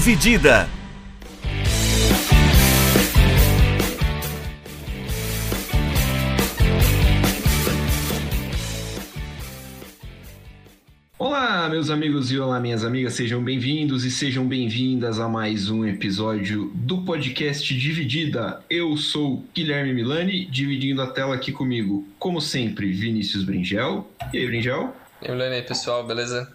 Dividida. Olá, meus amigos e olá, minhas amigas, sejam bem-vindos e sejam bem-vindas a mais um episódio do podcast Dividida. Eu sou Guilherme Milani, dividindo a tela aqui comigo, como sempre, Vinícius Bringel. E aí, Bringel? E aí, Milani, pessoal, beleza?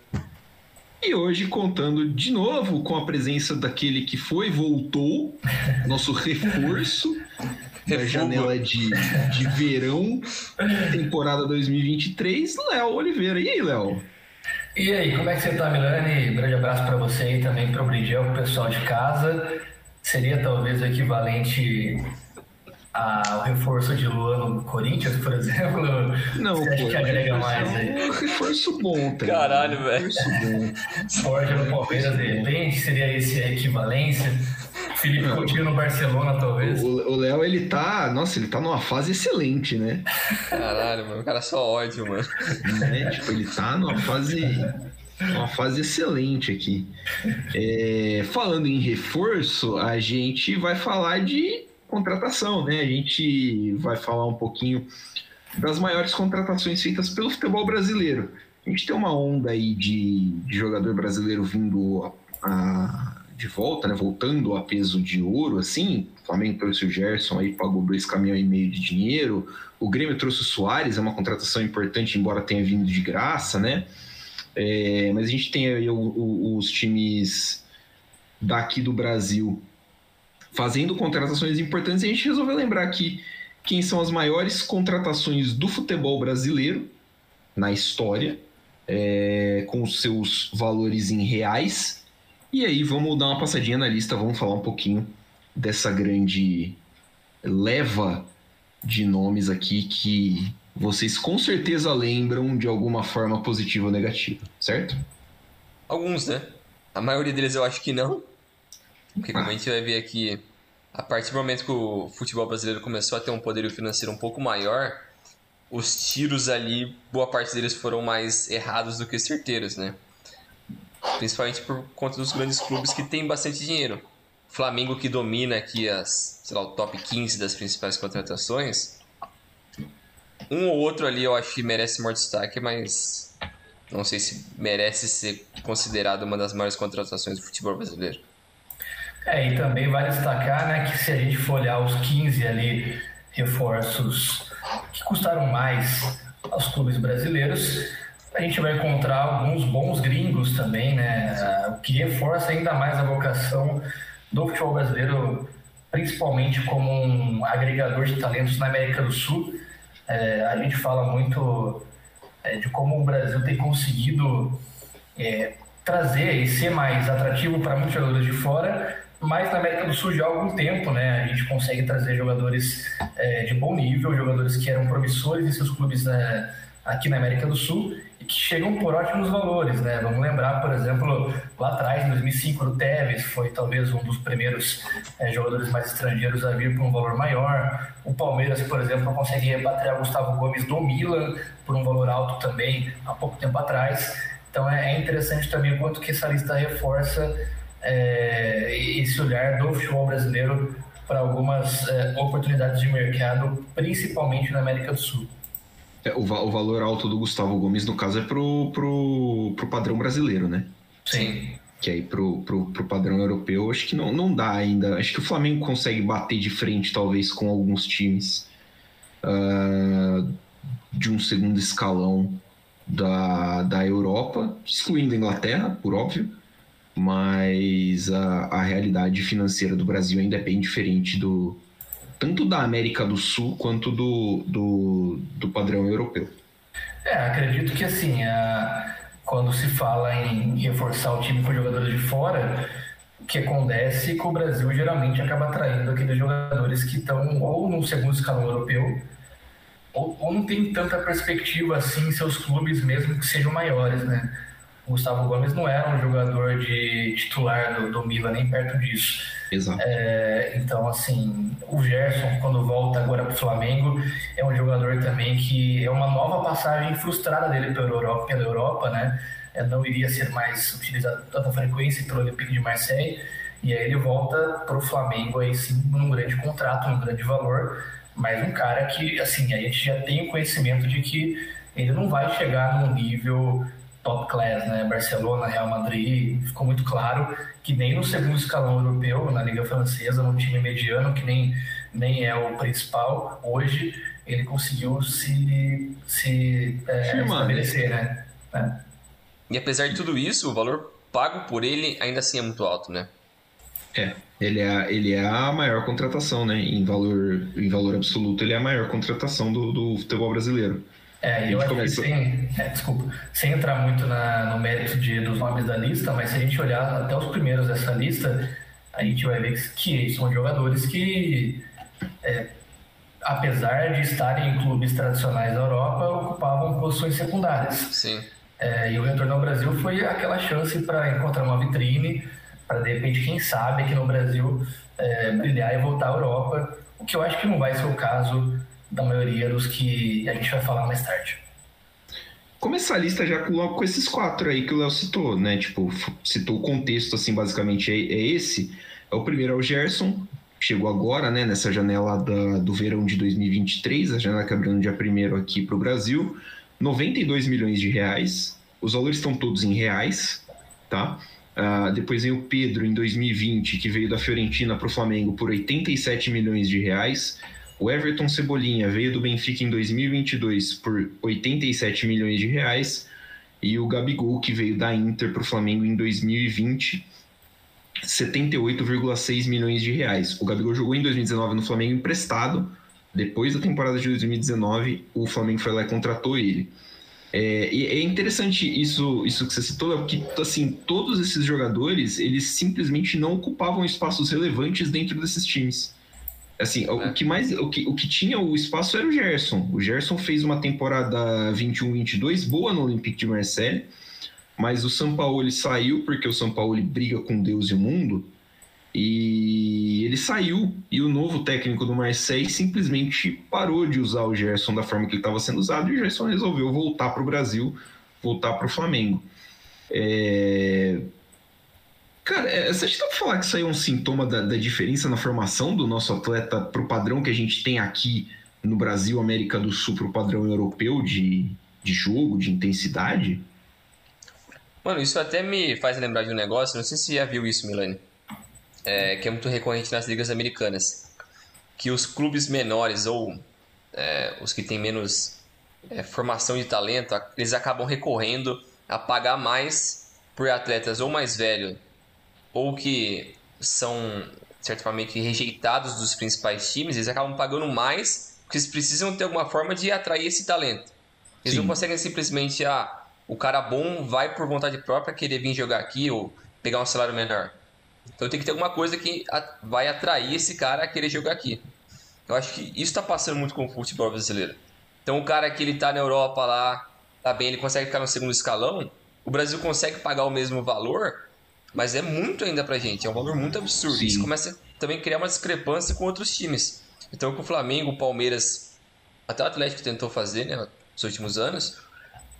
E hoje contando de novo com a presença daquele que foi, voltou, nosso reforço da janela de, de verão, temporada 2023, Léo Oliveira. E aí, Léo? E aí, como é que você tá, Milani? Grande abraço para você e também para o Brigel, pro pessoal de casa. Seria talvez o equivalente ao reforço de Lua no Corinthians, por exemplo? Não, você acha pô, que agrega mais é aí? um reforço bom, tá? Caralho, velho. Reforço bom. Forte no Palmeiras, de repente, seria esse a equivalência? Felipe Não. Coutinho no Barcelona, talvez? O o Léo, ele tá. Nossa, ele tá numa fase excelente, né? Caralho, mano, o cara é só ódio, mano. Né? Tipo, ele tá numa fase. Uma fase excelente aqui. É, falando em reforço, a gente vai falar de contratação, né? A gente vai falar um pouquinho das maiores contratações feitas pelo futebol brasileiro. A gente tem uma onda aí de, de jogador brasileiro vindo a- a- de volta, né? Voltando a peso de ouro, assim. O Flamengo trouxe o Gerson aí, pagou dois caminhões e meio de dinheiro. O Grêmio trouxe o Soares, é uma contratação importante, embora tenha vindo de graça, né? É, mas a gente tem aí o- o- os times daqui do Brasil fazendo contratações importantes a gente resolveu lembrar aqui quem são as maiores contratações do futebol brasileiro na história, é, com os seus valores em reais. E aí vamos dar uma passadinha na lista, vamos falar um pouquinho dessa grande leva de nomes aqui que vocês com certeza lembram de alguma forma positiva ou negativa, certo? Alguns, né? A maioria deles eu acho que não. Porque como a gente vai ver aqui, a partir do momento que o futebol brasileiro começou a ter um poderio financeiro um pouco maior, os tiros ali, boa parte deles foram mais errados do que certeiros, né? Principalmente por conta dos grandes clubes que têm bastante dinheiro. Flamengo que domina aqui as, sei lá, o top 15 das principais contratações. Um ou outro ali eu acho que merece maior destaque, mas não sei se merece ser considerado uma das maiores contratações do futebol brasileiro. É, e também vale destacar né, que se a gente for olhar os 15 ali reforços que custaram mais aos clubes brasileiros, a gente vai encontrar alguns bons gringos também, né? O que reforça ainda mais a vocação do futebol brasileiro, principalmente como um agregador de talentos na América do Sul. É, a gente fala muito é, de como o Brasil tem conseguido é, trazer e ser mais atrativo para muitos jogadores de fora, mas na América do Sul já há algum tempo, né? A gente consegue trazer jogadores é, de bom nível, jogadores que eram promissores em seus clubes né, aqui na América do Sul e que chegam por ótimos valores, né? Vamos lembrar, por exemplo, lá atrás, em 2005, o Tevez foi talvez um dos primeiros é, jogadores mais estrangeiros a vir por um valor maior. O Palmeiras, por exemplo, consegue repatriar o Gustavo Gomes do Milan por um valor alto também há pouco tempo atrás. Então é é interessante também o quanto que essa lista reforça é, esse olhar do futebol brasileiro para algumas é, oportunidades de mercado, principalmente na América do Sul. É, o, o valor alto do Gustavo Gomes, no caso, é pro, pro, pro padrão brasileiro, né? Sim. Que aí pro, pro, pro padrão europeu, acho que não, não dá ainda. Acho que o Flamengo consegue bater de frente, talvez, com alguns times ah, de um segundo escalão da, da Europa, excluindo a Inglaterra, por óbvio. Mas a, a realidade financeira do Brasil ainda é bem diferente do tanto da América do Sul quanto do, do, do padrão europeu. É, acredito que assim, a- quando se fala em reforçar o time com jogadores de fora, o que acontece é que o Brasil geralmente acaba atraindo aqueles jogadores que estão ou no segundo escalão europeu, ou, ou não tem tanta perspectiva assim em seus clubes mesmo que sejam maiores, né? O Gustavo Gomes não era um jogador de titular do, do Milan, nem perto disso. Exato. É, então, assim, o Gerson, quando volta agora para o Flamengo, é um jogador também que é uma nova passagem frustrada dele pela Europa, pela Europa né? é, não iria ser mais utilizado com tanta frequência pelo Olympique de Marseille, e aí ele volta para o Flamengo aí sim num grande contrato, num grande valor, mas um cara que assim a gente já tem o conhecimento de que ele não vai chegar num nível top class, né? Barcelona, Real Madrid, ficou muito claro que nem no segundo escalão europeu, na Liga Francesa, no time mediano, que nem, nem é o principal, hoje ele conseguiu se, se é, estabelecer, né? É. E apesar de tudo isso, o valor pago por ele ainda assim é muito alto, né? É, ele é, ele é a maior contratação, né? Em valor, em valor absoluto, ele é a maior contratação do, do futebol brasileiro. É, eu acho começou... que sem, é, desculpa, sem entrar muito na, no mérito de, dos nomes da lista, mas se a gente olhar até os primeiros dessa lista, a gente vai ver que são jogadores que, é, apesar de estarem em clubes tradicionais da Europa, ocupavam posições secundárias. Sim. É, e o retorno ao Brasil foi aquela chance para encontrar uma vitrine, para de repente, quem sabe, aqui no Brasil, é, brilhar e voltar à Europa, o que eu acho que não vai ser o caso da maioria dos que a gente vai falar mais tarde. Começar a lista já logo com esses quatro aí que o Léo citou, né? Tipo, citou o contexto, assim, basicamente é, é esse. É o primeiro é o Gerson, chegou agora, né, nessa janela da, do verão de 2023, a janela que abriu no dia primeiro aqui para o Brasil, 92 milhões de reais. Os valores estão todos em reais, tá? Uh, depois vem o Pedro em 2020, que veio da Fiorentina para o Flamengo por 87 milhões de reais. O Everton Cebolinha veio do Benfica em 2022 por 87 milhões de reais e o Gabigol que veio da Inter para o Flamengo em 2020 78,6 milhões de reais. O Gabigol jogou em 2019 no Flamengo emprestado. Depois da temporada de 2019, o Flamengo foi lá e contratou ele. É, e é interessante isso, isso que você citou, porque assim, todos esses jogadores, eles simplesmente não ocupavam espaços relevantes dentro desses times. Assim, é. o que mais o que, o que tinha o espaço era o Gerson. O Gerson fez uma temporada 21-22 boa no Olympique de Marseille, mas o São Paulo saiu porque o São Paulo briga com Deus e o mundo. E ele saiu e o novo técnico do Marseille simplesmente parou de usar o Gerson da forma que ele estava sendo usado e o Gerson resolveu voltar para o Brasil, voltar para o Flamengo. É... Cara, é, você falar que isso aí é um sintoma da, da diferença na formação do nosso atleta para o padrão que a gente tem aqui no Brasil, América do Sul, para o padrão europeu de, de jogo, de intensidade? Mano, isso até me faz lembrar de um negócio, não sei se você já viu isso, Milani, é, que é muito recorrente nas ligas americanas, que os clubes menores ou é, os que têm menos é, formação de talento, eles acabam recorrendo a pagar mais por atletas ou mais velhos ou que são, de certa forma, que rejeitados dos principais times, eles acabam pagando mais porque eles precisam ter alguma forma de atrair esse talento. Eles Sim. não conseguem simplesmente, ah, o cara bom vai por vontade própria querer vir jogar aqui ou pegar um salário menor. Então tem que ter alguma coisa que vai atrair esse cara a querer jogar aqui. Eu acho que isso está passando muito com o futebol brasileiro. Então o cara que ele tá na Europa lá, tá bem, ele consegue ficar no segundo escalão, o Brasil consegue pagar o mesmo valor, mas é muito ainda pra gente, é um valor muito absurdo. Sim. Isso começa também a criar uma discrepância com outros times. Então, com o Flamengo, o Palmeiras, até o Atlético tentou fazer, né, nos últimos anos,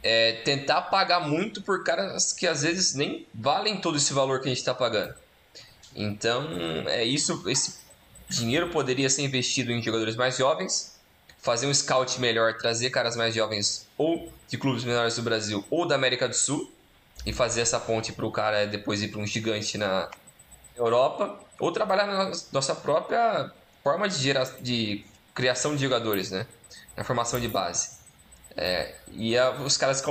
é tentar pagar muito por caras que às vezes nem valem todo esse valor que a gente está pagando. Então, é isso, esse dinheiro poderia ser investido em jogadores mais jovens, fazer um scout melhor, trazer caras mais jovens ou de clubes menores do Brasil ou da América do Sul e fazer essa ponte para o cara depois ir para um gigante na Europa, ou trabalhar na nossa própria forma de, gera, de criação de jogadores, né? Na formação de base. É, e a, os caras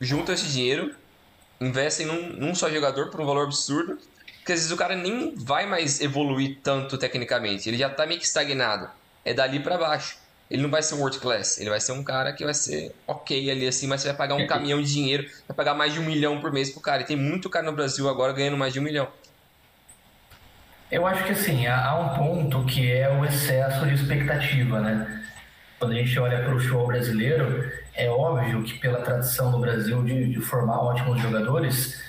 juntam esse dinheiro, investem num, num só jogador por um valor absurdo, porque às vezes o cara nem vai mais evoluir tanto tecnicamente, ele já está meio que estagnado. É dali para baixo ele não vai ser um world class, ele vai ser um cara que vai ser ok ali assim, mas você vai pagar um caminhão de dinheiro, vai pagar mais de um milhão por mês pro cara. E tem muito cara no Brasil agora ganhando mais de um milhão. Eu acho que assim, há um ponto que é o excesso de expectativa, né? Quando a gente olha para o show brasileiro, é óbvio que pela tradição do Brasil de, de formar ótimos jogadores,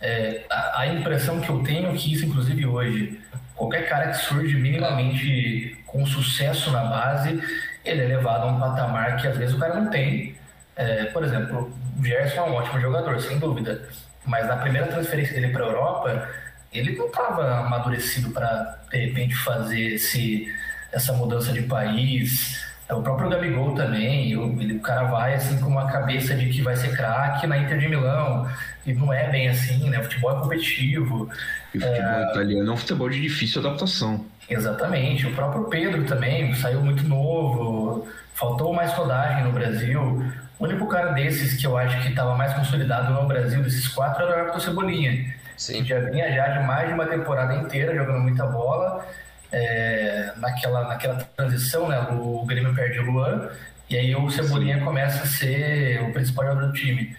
é, a, a, impressão que eu tenho é que isso, inclusive hoje, qualquer cara que surge minimamente com sucesso na base, ele é levado a um patamar que às vezes o cara não tem. É, por exemplo, o Gerson é um ótimo jogador, sem dúvida. Mas na primeira transferência dele para a Europa, ele não estava amadurecido para, de repente, fazer esse, essa mudança de país. O próprio Gabigol também, ele, o cara vai assim com uma cabeça de que vai ser craque na Inter de Milão, e não é bem assim, né? O futebol é competitivo. E o futebol é... italiano é um futebol de difícil adaptação. Exatamente. O próprio Pedro também saiu muito novo, faltou mais rodagem no Brasil. O único cara desses que eu acho que estava mais consolidado no Brasil, desses quatro, era o Everton Cebolinha. Sim. Que já vinha já de mais de uma temporada inteira jogando muita bola. É, naquela, naquela transição, né, o Grêmio perde o Luan, e aí o Cebolinha Sim. começa a ser o principal jogador do time.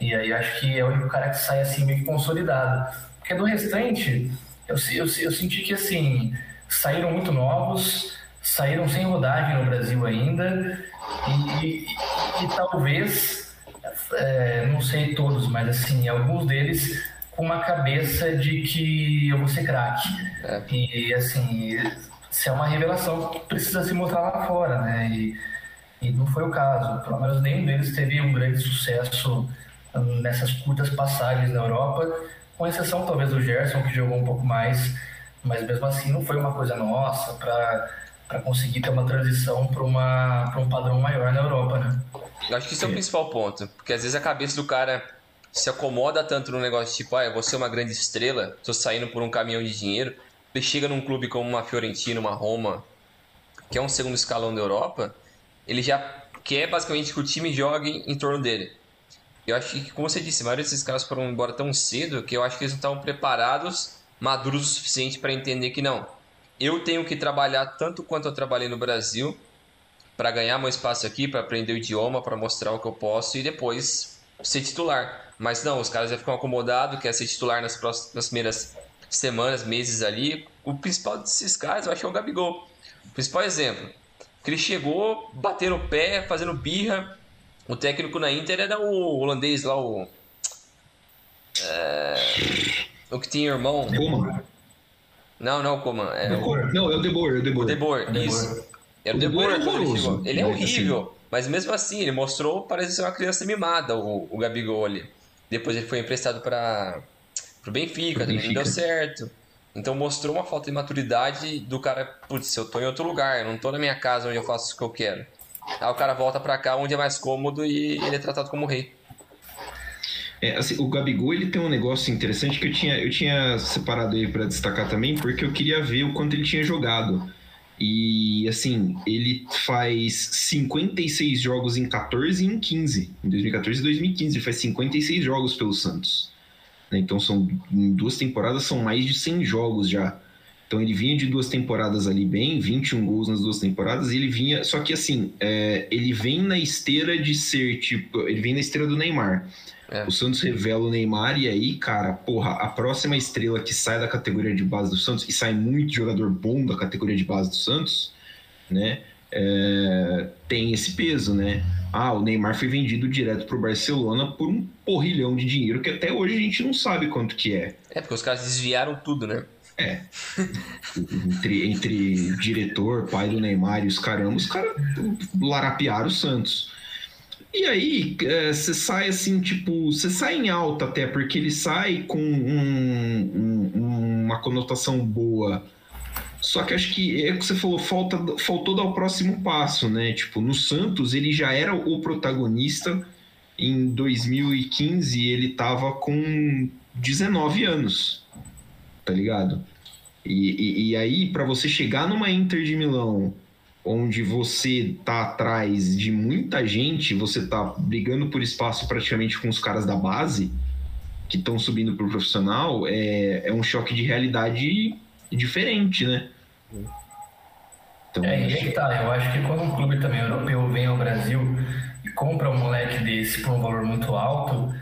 E aí acho que é o único cara que sai assim meio que consolidado. Porque do restante, eu, eu, eu senti que assim, saíram muito novos, saíram sem rodagem no Brasil ainda, e, e, e talvez, é, não sei todos, mas assim, alguns deles com uma cabeça de que eu vou ser craque. É. E assim, se é uma revelação, precisa se mostrar lá fora, né? E, e não foi o caso. Pelo menos nenhum deles teve um grande sucesso nessas curtas passagens na Europa, com exceção talvez do Gerson, que jogou um pouco mais, mas mesmo assim não foi uma coisa nossa para conseguir ter uma transição para um padrão maior na Europa, né? Eu acho que isso é o principal ponto, porque às vezes a cabeça do cara se acomoda tanto no negócio tipo, ah, eu vou ser uma grande estrela, tô saindo por um caminhão de dinheiro, ele chega num clube como uma Fiorentina, uma Roma, que é um segundo escalão da Europa, ele já quer basicamente que o time jogue em torno dele. Eu acho que, como você disse, vários desses caras foram embora tão cedo que eu acho que eles não estavam preparados, maduros o suficiente para entender que não. Eu tenho que trabalhar tanto quanto eu trabalhei no Brasil para ganhar meu espaço aqui, para aprender o idioma, para mostrar o que eu posso e depois ser titular. Mas não, os caras já ficam acomodados, quer ser titular nas, próximas, nas primeiras semanas, meses ali. O principal desses caras, eu acho que é o Gabigol. O principal exemplo. Que ele chegou, batendo o pé, fazendo birra, o técnico na Inter era o holandês lá, o. É, o que tinha irmão. Coman. Não, não, Coman. É o... Não, é o De Boer, é o De Boer. O De Boer, isso. Era o De Boer. É ele é horrível, mas mesmo assim, ele mostrou parece ser uma criança mimada, o, o Gabigol ali. Depois ele foi emprestado para o Benfica, também não deu certo. Então mostrou uma falta de maturidade do cara, putz, eu tô em outro lugar, eu não tô na minha casa onde eu faço o que eu quero. Aí o cara volta para cá onde é mais cômodo e ele é tratado como rei. É, assim, o Gabigol ele tem um negócio interessante que eu tinha, eu tinha separado ele para destacar também, porque eu queria ver o quanto ele tinha jogado. E assim, ele faz 56 jogos em 14 e em 15. Em 2014 e 2015, ele faz 56 jogos pelo Santos. Né? Então são em duas temporadas são mais de 100 jogos já. Então ele vinha de duas temporadas ali bem, 21 gols nas duas temporadas, e ele vinha. Só que assim, é, ele vem na esteira de ser tipo. Ele vem na esteira do Neymar. É. O Santos revela o Neymar, e aí, cara, porra, a próxima estrela que sai da categoria de base do Santos, e sai muito jogador bom da categoria de base do Santos, né? É, tem esse peso, né? Ah, o Neymar foi vendido direto pro Barcelona por um porrilhão de dinheiro que até hoje a gente não sabe quanto que é. É, porque os caras desviaram tudo, né? É. entre, entre diretor, pai do Neymar e os caramba, os caras larapiaram o Santos. E aí, você é, sai assim, tipo, você sai em alta até, porque ele sai com um, um, uma conotação boa. Só que acho que é o que você falou, falta, faltou dar o próximo passo, né? Tipo, no Santos ele já era o protagonista. Em 2015 ele tava com 19 anos, tá ligado? E, e, e aí, para você chegar numa Inter de Milão, onde você tá atrás de muita gente, você tá brigando por espaço praticamente com os caras da base, que estão subindo pro profissional, é, é um choque de realidade diferente, né? Então, é, e aí que tá, eu acho que quando um clube também europeu vem ao Brasil e compra um moleque desse por um valor muito alto,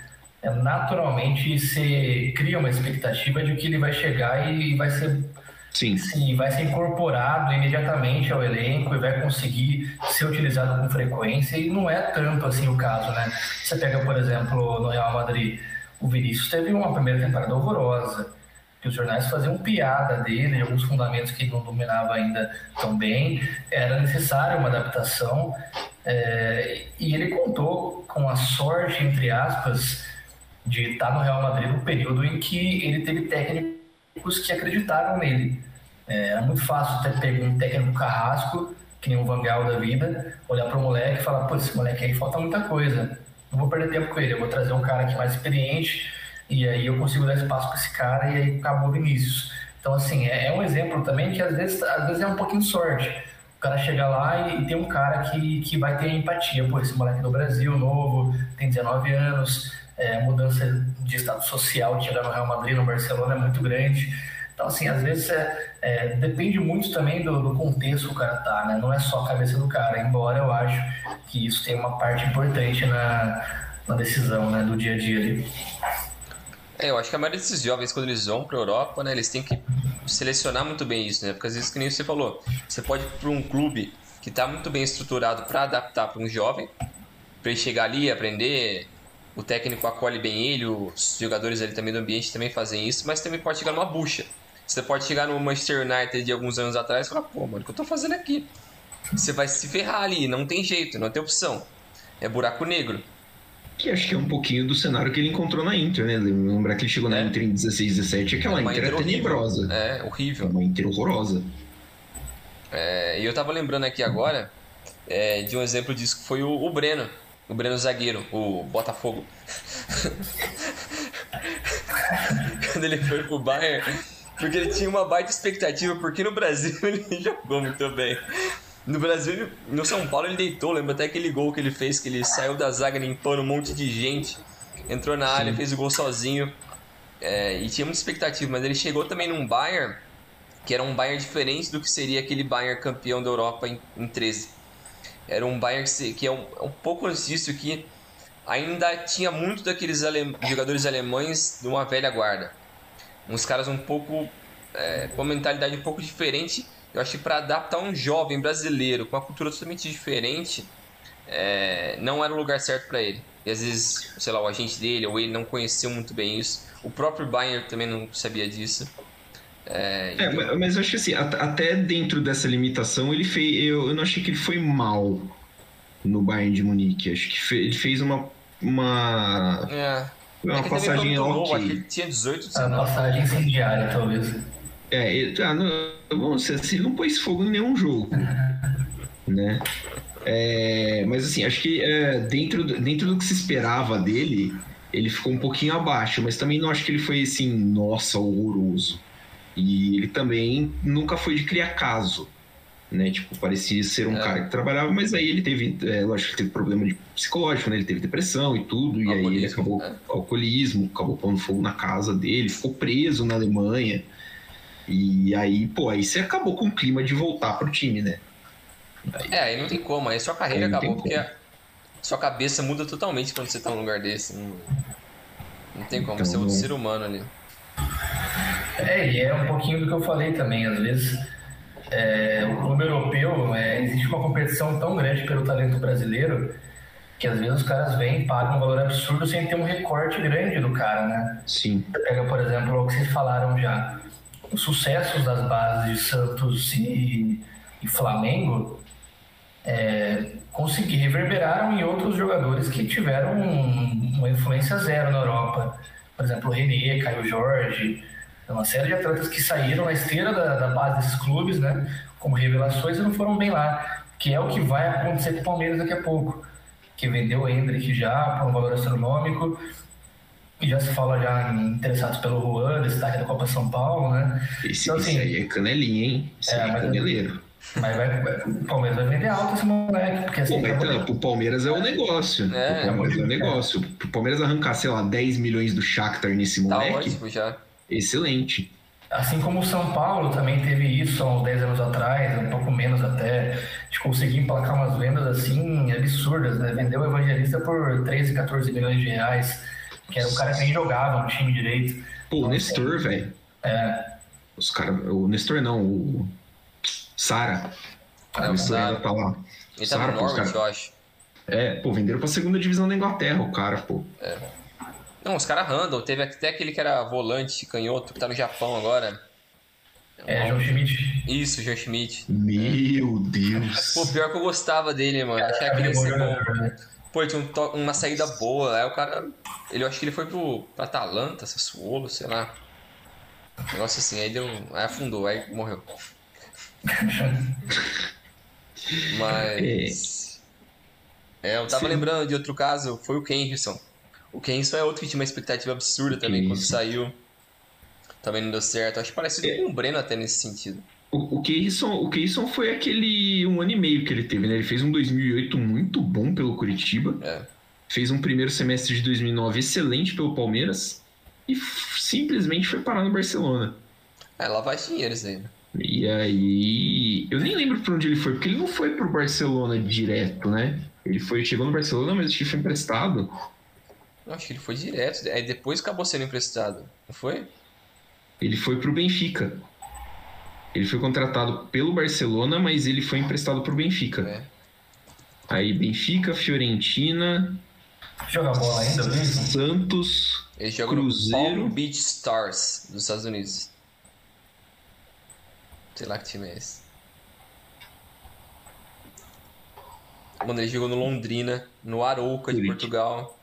naturalmente você cria uma expectativa de que ele vai chegar e vai ser Sim. Sim, vai ser incorporado imediatamente ao elenco e vai conseguir ser utilizado com frequência e não é tanto assim o caso, né? Você pega, por exemplo, no Real Madrid, o Vinícius teve uma primeira temporada horrorosa, que os jornais faziam piada dele, de alguns fundamentos que ele não dominava ainda tão bem, era necessária uma adaptação É, e ele contou com a sorte, entre aspas, de estar no Real Madrid no período em que ele teve técnicos que acreditaram nele. É, é muito fácil ter pego um técnico carrasco, que nem um Vangal da vida, olhar para o moleque e falar: pô, esse moleque aí falta muita coisa. Não vou perder tempo com ele, eu vou trazer um cara aqui mais experiente e aí eu consigo dar espaço para esse cara e aí acabou o Vinícius. Então, assim, é, é, um exemplo também que às vezes, às vezes é um pouquinho sorte. O cara chega lá e, e tem um cara que, que vai ter empatia. Pô, esse moleque do Brasil, novo, tem 19 anos, é, mudança de estado social chegar no Real Madrid, no Barcelona é muito grande. Então, assim, às vezes é, é, depende muito também do, do, contexto que o cara tá, né? Não é só a cabeça do cara, embora eu acho que isso tem uma parte importante na, na decisão, né, do dia a dia ali. É, eu acho que a maioria desses jovens, quando eles vão para a Europa, né, eles têm que selecionar muito bem isso, né? Porque às vezes, que nem você falou, você pode ir para um clube que está muito bem estruturado para adaptar para um jovem, para ele chegar ali, aprender, o técnico acolhe bem ele, os jogadores ali também do ambiente também fazem isso, mas também pode chegar numa bucha. Você pode chegar no Manchester United de alguns anos atrás e falar, pô, mano, o que eu tô fazendo aqui? Você vai se ferrar ali, não tem jeito, não tem opção. É buraco negro. Que acho que é um pouquinho do cenário que ele encontrou na Inter, né? Lembrar que ele chegou na é. Inter em 16, 17, aquela é Inter, Inter é tenebrosa. É, horrível. É uma Inter horrorosa. É, e eu tava lembrando aqui agora é, de um exemplo disso que foi o, o Breno. O Breno zagueiro, o Botafogo. Quando ele foi pro Bayern, porque ele tinha uma baita expectativa, porque no Brasil ele jogou muito bem. No Brasil, no São Paulo, ele deitou. Lembra até aquele gol que ele fez, que ele saiu da zaga limpando um monte de gente, entrou na área, fez o gol sozinho. É, e tinha muita expectativa, mas ele chegou também num Bayern, que era um Bayern diferente do que seria aquele Bayern campeão da Europa em, em 13. Era um Bayern que, que é um, um, pouco antes que ainda tinha muito daqueles ale, jogadores alemães de uma velha guarda. Uns caras um pouco. É, com uma mentalidade um pouco diferente eu acho que para adaptar um jovem brasileiro com uma cultura totalmente diferente, é, não era o lugar certo para ele. E às vezes, sei lá, o agente dele ou ele não conheceu muito bem isso. O próprio Bayern também não sabia disso. É, é então... mas eu acho que assim, até dentro dessa limitação, ele fez. Eu, eu não achei que ele foi mal no Bayern de Munique. Acho que ele fez uma. Uma, é. uma é passagem ok. Novo, ele tinha 18, 19. A passagem incendiária, talvez. É, ele, ah, não, vamos dizer assim, não pôs fogo em nenhum jogo, né? É, mas assim, acho que é, dentro, dentro do que se esperava dele, ele ficou um pouquinho abaixo, mas também não acho que ele foi assim, nossa, horroroso. E ele também nunca foi de criar caso, né? Tipo, parecia ser um é. cara que trabalhava, mas aí ele teve, é, lógico que teve problema de psicológico, né? Ele teve depressão e tudo, e aí ele acabou é. alcoolismo, acabou pondo fogo na casa dele, ficou preso na Alemanha. E aí, pô, aí você acabou com o clima de voltar pro time, né? Aí, é, aí não tem como, aí sua carreira aí acabou porque a sua cabeça muda totalmente quando você tá num lugar desse. Não, não tem como, então, você é outro ser humano ali. É, e é um pouquinho do que eu falei também, às vezes. É, o clube europeu, é, existe uma competição tão grande pelo talento brasileiro que às vezes os caras vêm e pagam um valor absurdo sem ter um recorte grande do cara, né? Sim. Você pega, por exemplo, o que vocês falaram já os sucessos das bases de Santos e, e Flamengo é, consegui, reverberaram em outros jogadores que tiveram uma influência zero na Europa. Por exemplo, o René, Caio Jorge, uma série de atletas que saíram na esteira da, da base desses clubes, né, como revelações e não foram bem lá, que é o que vai acontecer com o Palmeiras daqui a pouco, que vendeu o Hendrick já por um valor astronômico e já se fala já em interessados pelo Juan, destaque da Copa São Paulo, né? Esse, então, assim, esse aí é canelinha, hein? Esse é, aí é caneleiro. Mas vai, o Palmeiras vai vender alto esse moleque. Porque assim, Pô, mas, então, o Palmeiras é o negócio. É, o Palmeiras é o negócio. O Palmeiras arrancar, sei lá, 10 milhões do Shakhtar nesse tá moleque. Tá ótimo já. Excelente. Assim como o São Paulo também teve isso há uns 10 anos atrás, um pouco menos até, de conseguir emplacar umas vendas assim absurdas, né? Vendeu o Evangelista por 13, 14 milhões de reais que era o cara que nem jogava no time direito. Pô, o Nestor, velho. É. Os cara, o Nestor não, o Sara. É, o Nestor tá lá. Ele Sara, tá no Norwich, eu acho. É, pô, venderam pra segunda divisão da Inglaterra, o cara, pô. É. Não, os caras Randall, teve até aquele que era volante, canhoto, que tá no Japão agora. É, João Schmidt. Isso, João Schmidt. Meu Deus. Pô, pior que eu gostava dele, mano. Achava que ele ia ser bom. Né? Pô, tinha um uma saída boa. Aí o cara. Ele, eu acho que ele foi pro, pro Atalanta, Sassuolo, sei lá. Um negócio assim, aí deu. Aí afundou, aí morreu. Mas. É, eu tava Sim. lembrando de outro caso, foi o Kenrison. O Kenrison é outro que tinha uma expectativa absurda também quando saiu. Também não deu certo. Acho parecido é. com o Breno até nesse sentido. O, o Keirson, o Keirson foi aquele um ano e meio que ele teve, né? Ele fez um 2008 muito bom pelo Curitiba. É. Fez um primeiro semestre de 2009 excelente pelo Palmeiras. E simplesmente foi parar no Barcelona. É, lá vai dinheiro isso aí. Né? E aí. Eu nem lembro pra onde ele foi, porque ele não foi pro Barcelona direto, né? Ele foi, chegou no Barcelona, mas acho que foi emprestado. Eu acho que ele foi direto. Aí depois acabou sendo emprestado, não foi? Ele foi pro Benfica. Ele foi contratado pelo Barcelona, mas ele foi emprestado pro Benfica. É. Aí Benfica, Fiorentina. Joga bola ainda, Santos. Ele joga Cruzeiro. no Palm Beach Stars dos Estados Unidos. Sei lá que time é esse. Mano, ele jogou no Londrina, no Arouca de Portugal.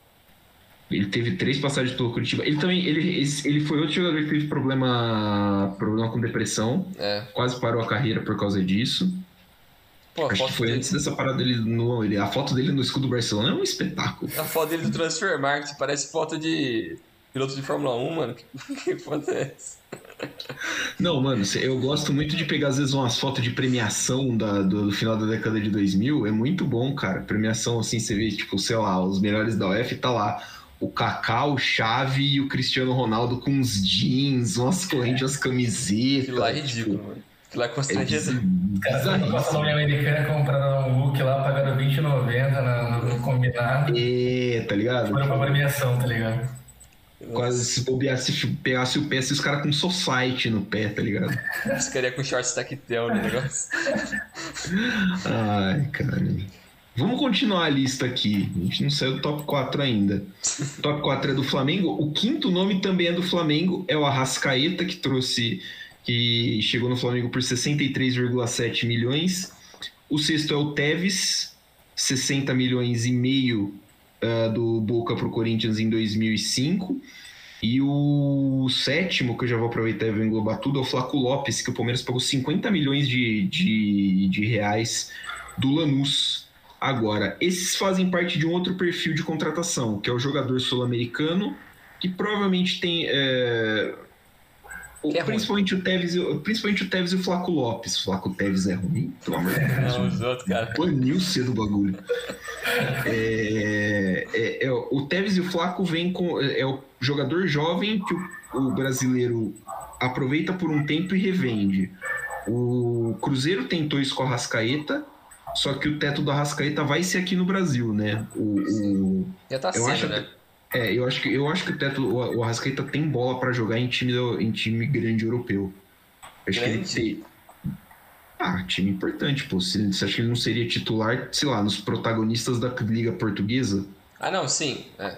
Ele teve três passagens pelo Curitiba. Ele também, ele, ele foi outro jogador que teve problema, problema com depressão. É. Quase parou a carreira por causa disso. Pô, Acho que foi dele... antes dessa parada dele no. Ele, a foto dele no escudo do Barcelona é um espetáculo. A foto dele do Transfer Market parece foto de piloto de Fórmula 1, mano. Que, foto é essa? Não, mano, eu gosto muito de pegar às vezes umas fotos de premiação da, do, do, final da década de 2000. É muito bom, cara. Premiação assim, você vê, tipo, sei lá, os melhores da UF tá lá o Kaká, o Xavi e o Cristiano Ronaldo com uns jeans, umas correntes, umas camisetas. Aquilo lá é ridículo, tipo, mano. Aquilo lá é constrangedor. É cara, passou na Americana compraram um look lá, pagaram R$20,90 no, no combinado. É, tá ligado? Foi pra premiação, tá ligado? Quase se bobear, se pegasse o pé, se os caras com society no pé, tá ligado? Os caras com shorts tactel no negócio. Ai, cara. Vamos continuar a lista aqui. A gente não saiu do top 4 ainda. O top 4 é do Flamengo. O quinto nome também é do Flamengo. É o Arrascaeta, que trouxe. que chegou no Flamengo por 63,7 milhões. O sexto é o Tevez, 60 milhões e meio uh, do Boca para o Corinthians em 2005. E o sétimo, que eu já vou aproveitar e vou englobar tudo, é o Flaco Lopes, que o Palmeiras pagou 50 milhões de, de, de reais do Lanús Agora, esses fazem parte de um outro perfil de contratação, que é o jogador sul-americano, que provavelmente tem. É, que é principalmente, o Tevez, principalmente o Tevez e o Flaco Lopes. Flaco Tevez é ruim, pelo amor de Deus. Não, os outros, cara. Baniu cedo o bagulho. é, é, é, o Tevez e o Flaco vêm com. É o jogador jovem que o, o brasileiro aproveita por um tempo e revende. O Cruzeiro tentou isso com a Rascaeta só que o teto do Arrascaeta vai ser aqui no Brasil, né? O, o... Já tá eu sendo, acho, né? É, eu acho que eu acho que o teto, o, o Arrascaeta tem bola para jogar em time, em time grande europeu. Acho grande. que ele tem. Ah, time importante, pô. Você, você acha que ele não seria titular, sei lá, nos protagonistas da Liga Portuguesa? Ah, não, sim. É.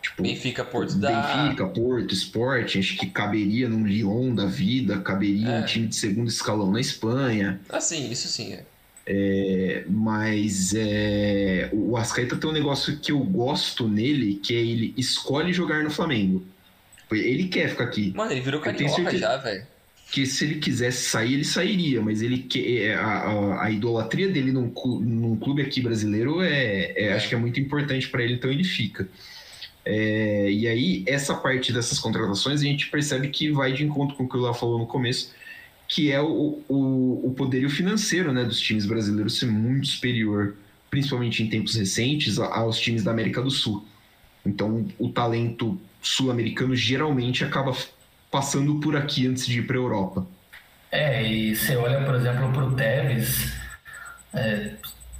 Tipo, Benfica, Porto da... Benfica, Porto, Sport, acho que caberia num Lyon da vida, caberia é. um time de segundo escalão na Espanha. Ah, sim, isso sim. É. É, mas é, o Ascaeta tem um negócio que eu gosto nele, que é ele escolhe jogar no Flamengo. Ele quer ficar aqui. Mano, ele virou carioca já, velho. Que se ele quisesse sair, ele sairia, mas ele é, a, a, a idolatria dele num, num, clube aqui brasileiro é, é, é. acho que é muito importante para ele, então ele fica. É, e aí, essa parte dessas contratações a gente percebe que vai de encontro com o que o Léo falou no começo, que é o, o, o poderio financeiro né, dos times brasileiros ser muito superior, principalmente em tempos recentes, aos times da América do Sul. Então, o talento sul-americano geralmente acaba passando por aqui antes de ir para a Europa. É, e você olha, por exemplo, para o Tevez, é,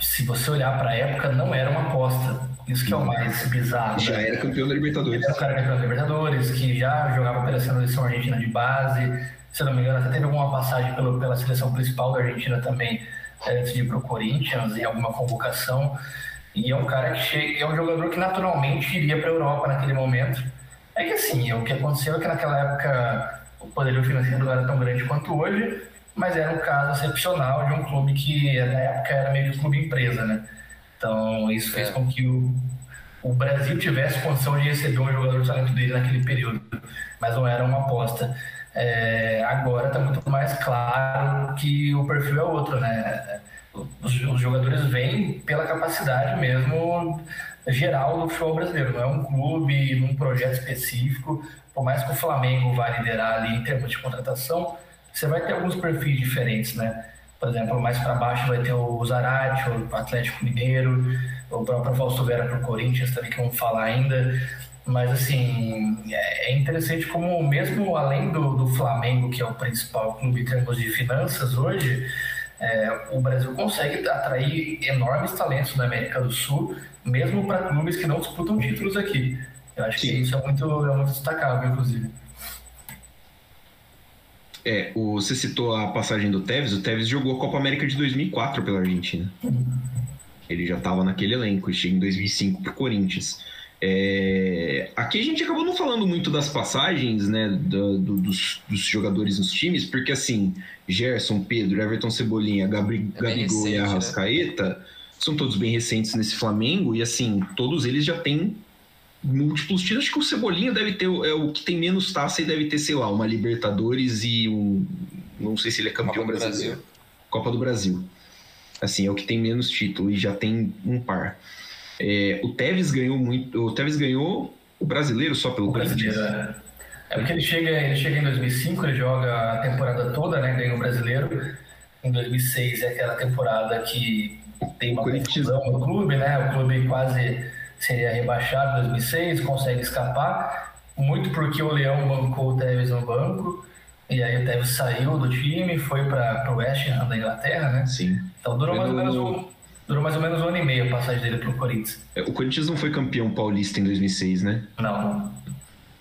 se você olhar para a época, não era uma aposta. Isso que é o mais bizarro. Já né? era campeão da Libertadores. Era o cara campeão da Libertadores, que já jogava pela seleção argentina de base, se não me engano, até teve alguma passagem pelo, pela seleção principal da Argentina também, eh, antes de ir para o Corinthians, em alguma convocação. E é um cara que chega, é um jogador que naturalmente iria para a Europa naquele momento. É que assim, o que aconteceu é que naquela época o poderio financeiro não era tão grande quanto hoje, mas era um caso excepcional de um clube que na época era meio que um clube empresa, né? Então isso fez é. com que o, o Brasil tivesse condição de receber um jogador do talento dele naquele período, mas não era uma aposta. É, agora está muito mais claro que o perfil é outro, né? Os, os, jogadores vêm pela capacidade mesmo geral do futebol brasileiro, não é um clube, num projeto específico. Por mais que o Flamengo vá liderar ali em termos de contratação, você vai ter alguns perfis diferentes, né? Por exemplo, mais para baixo vai ter o Zarate, o Atlético Mineiro, o próprio Fausto Vera para o Corinthians também, que vamos falar ainda. Mas, assim, é, é interessante como, mesmo além do, do Flamengo, que é o principal clube em termos de finanças hoje, é, o Brasil consegue atrair enormes talentos da América do Sul, mesmo para clubes que não disputam títulos aqui. Eu acho Sim. que isso é muito, é muito destacável, inclusive. É, o, você citou a passagem do Tevez. O Tevez jogou a Copa América de 2004 pela Argentina. Ele já estava naquele elenco e chega em 2005 para o Corinthians. É, aqui a gente acabou não falando muito das passagens, né, do, do, dos, dos, jogadores nos times, porque assim, Gerson, Pedro, Everton Cebolinha, Gabri, é Gabigol recente, e Arrascaeta né? são todos bem recentes nesse Flamengo e assim, todos eles já têm múltiplos títulos. Acho que o Cebolinha deve ter, é o que tem menos taça e deve ter, sei lá, uma Libertadores e um. Não sei se ele é campeão Copa brasileiro. Brasil. Copa do Brasil. Assim, é o que tem menos título e já tem um par. É, o Tevez ganhou muito. O Tevez ganhou o brasileiro só pelo brasileiro. É. é porque ele chega, ele chega em 2005, ele joga a temporada toda, né? Ganhou o brasileiro. Em 2006 é aquela temporada que tem uma confusão no clube, né? O clube quase seria rebaixado em 2006, consegue escapar, muito porque o Leão bancou o Tevez no banco, e aí o Tevez saiu do time, foi para o West Ham da Inglaterra, né? Sim. Então durou mais, ou menos um, durou mais ou menos um ano e meio a passagem dele para o Corinthians. É, o Corinthians não foi campeão paulista em 2006, né? Não.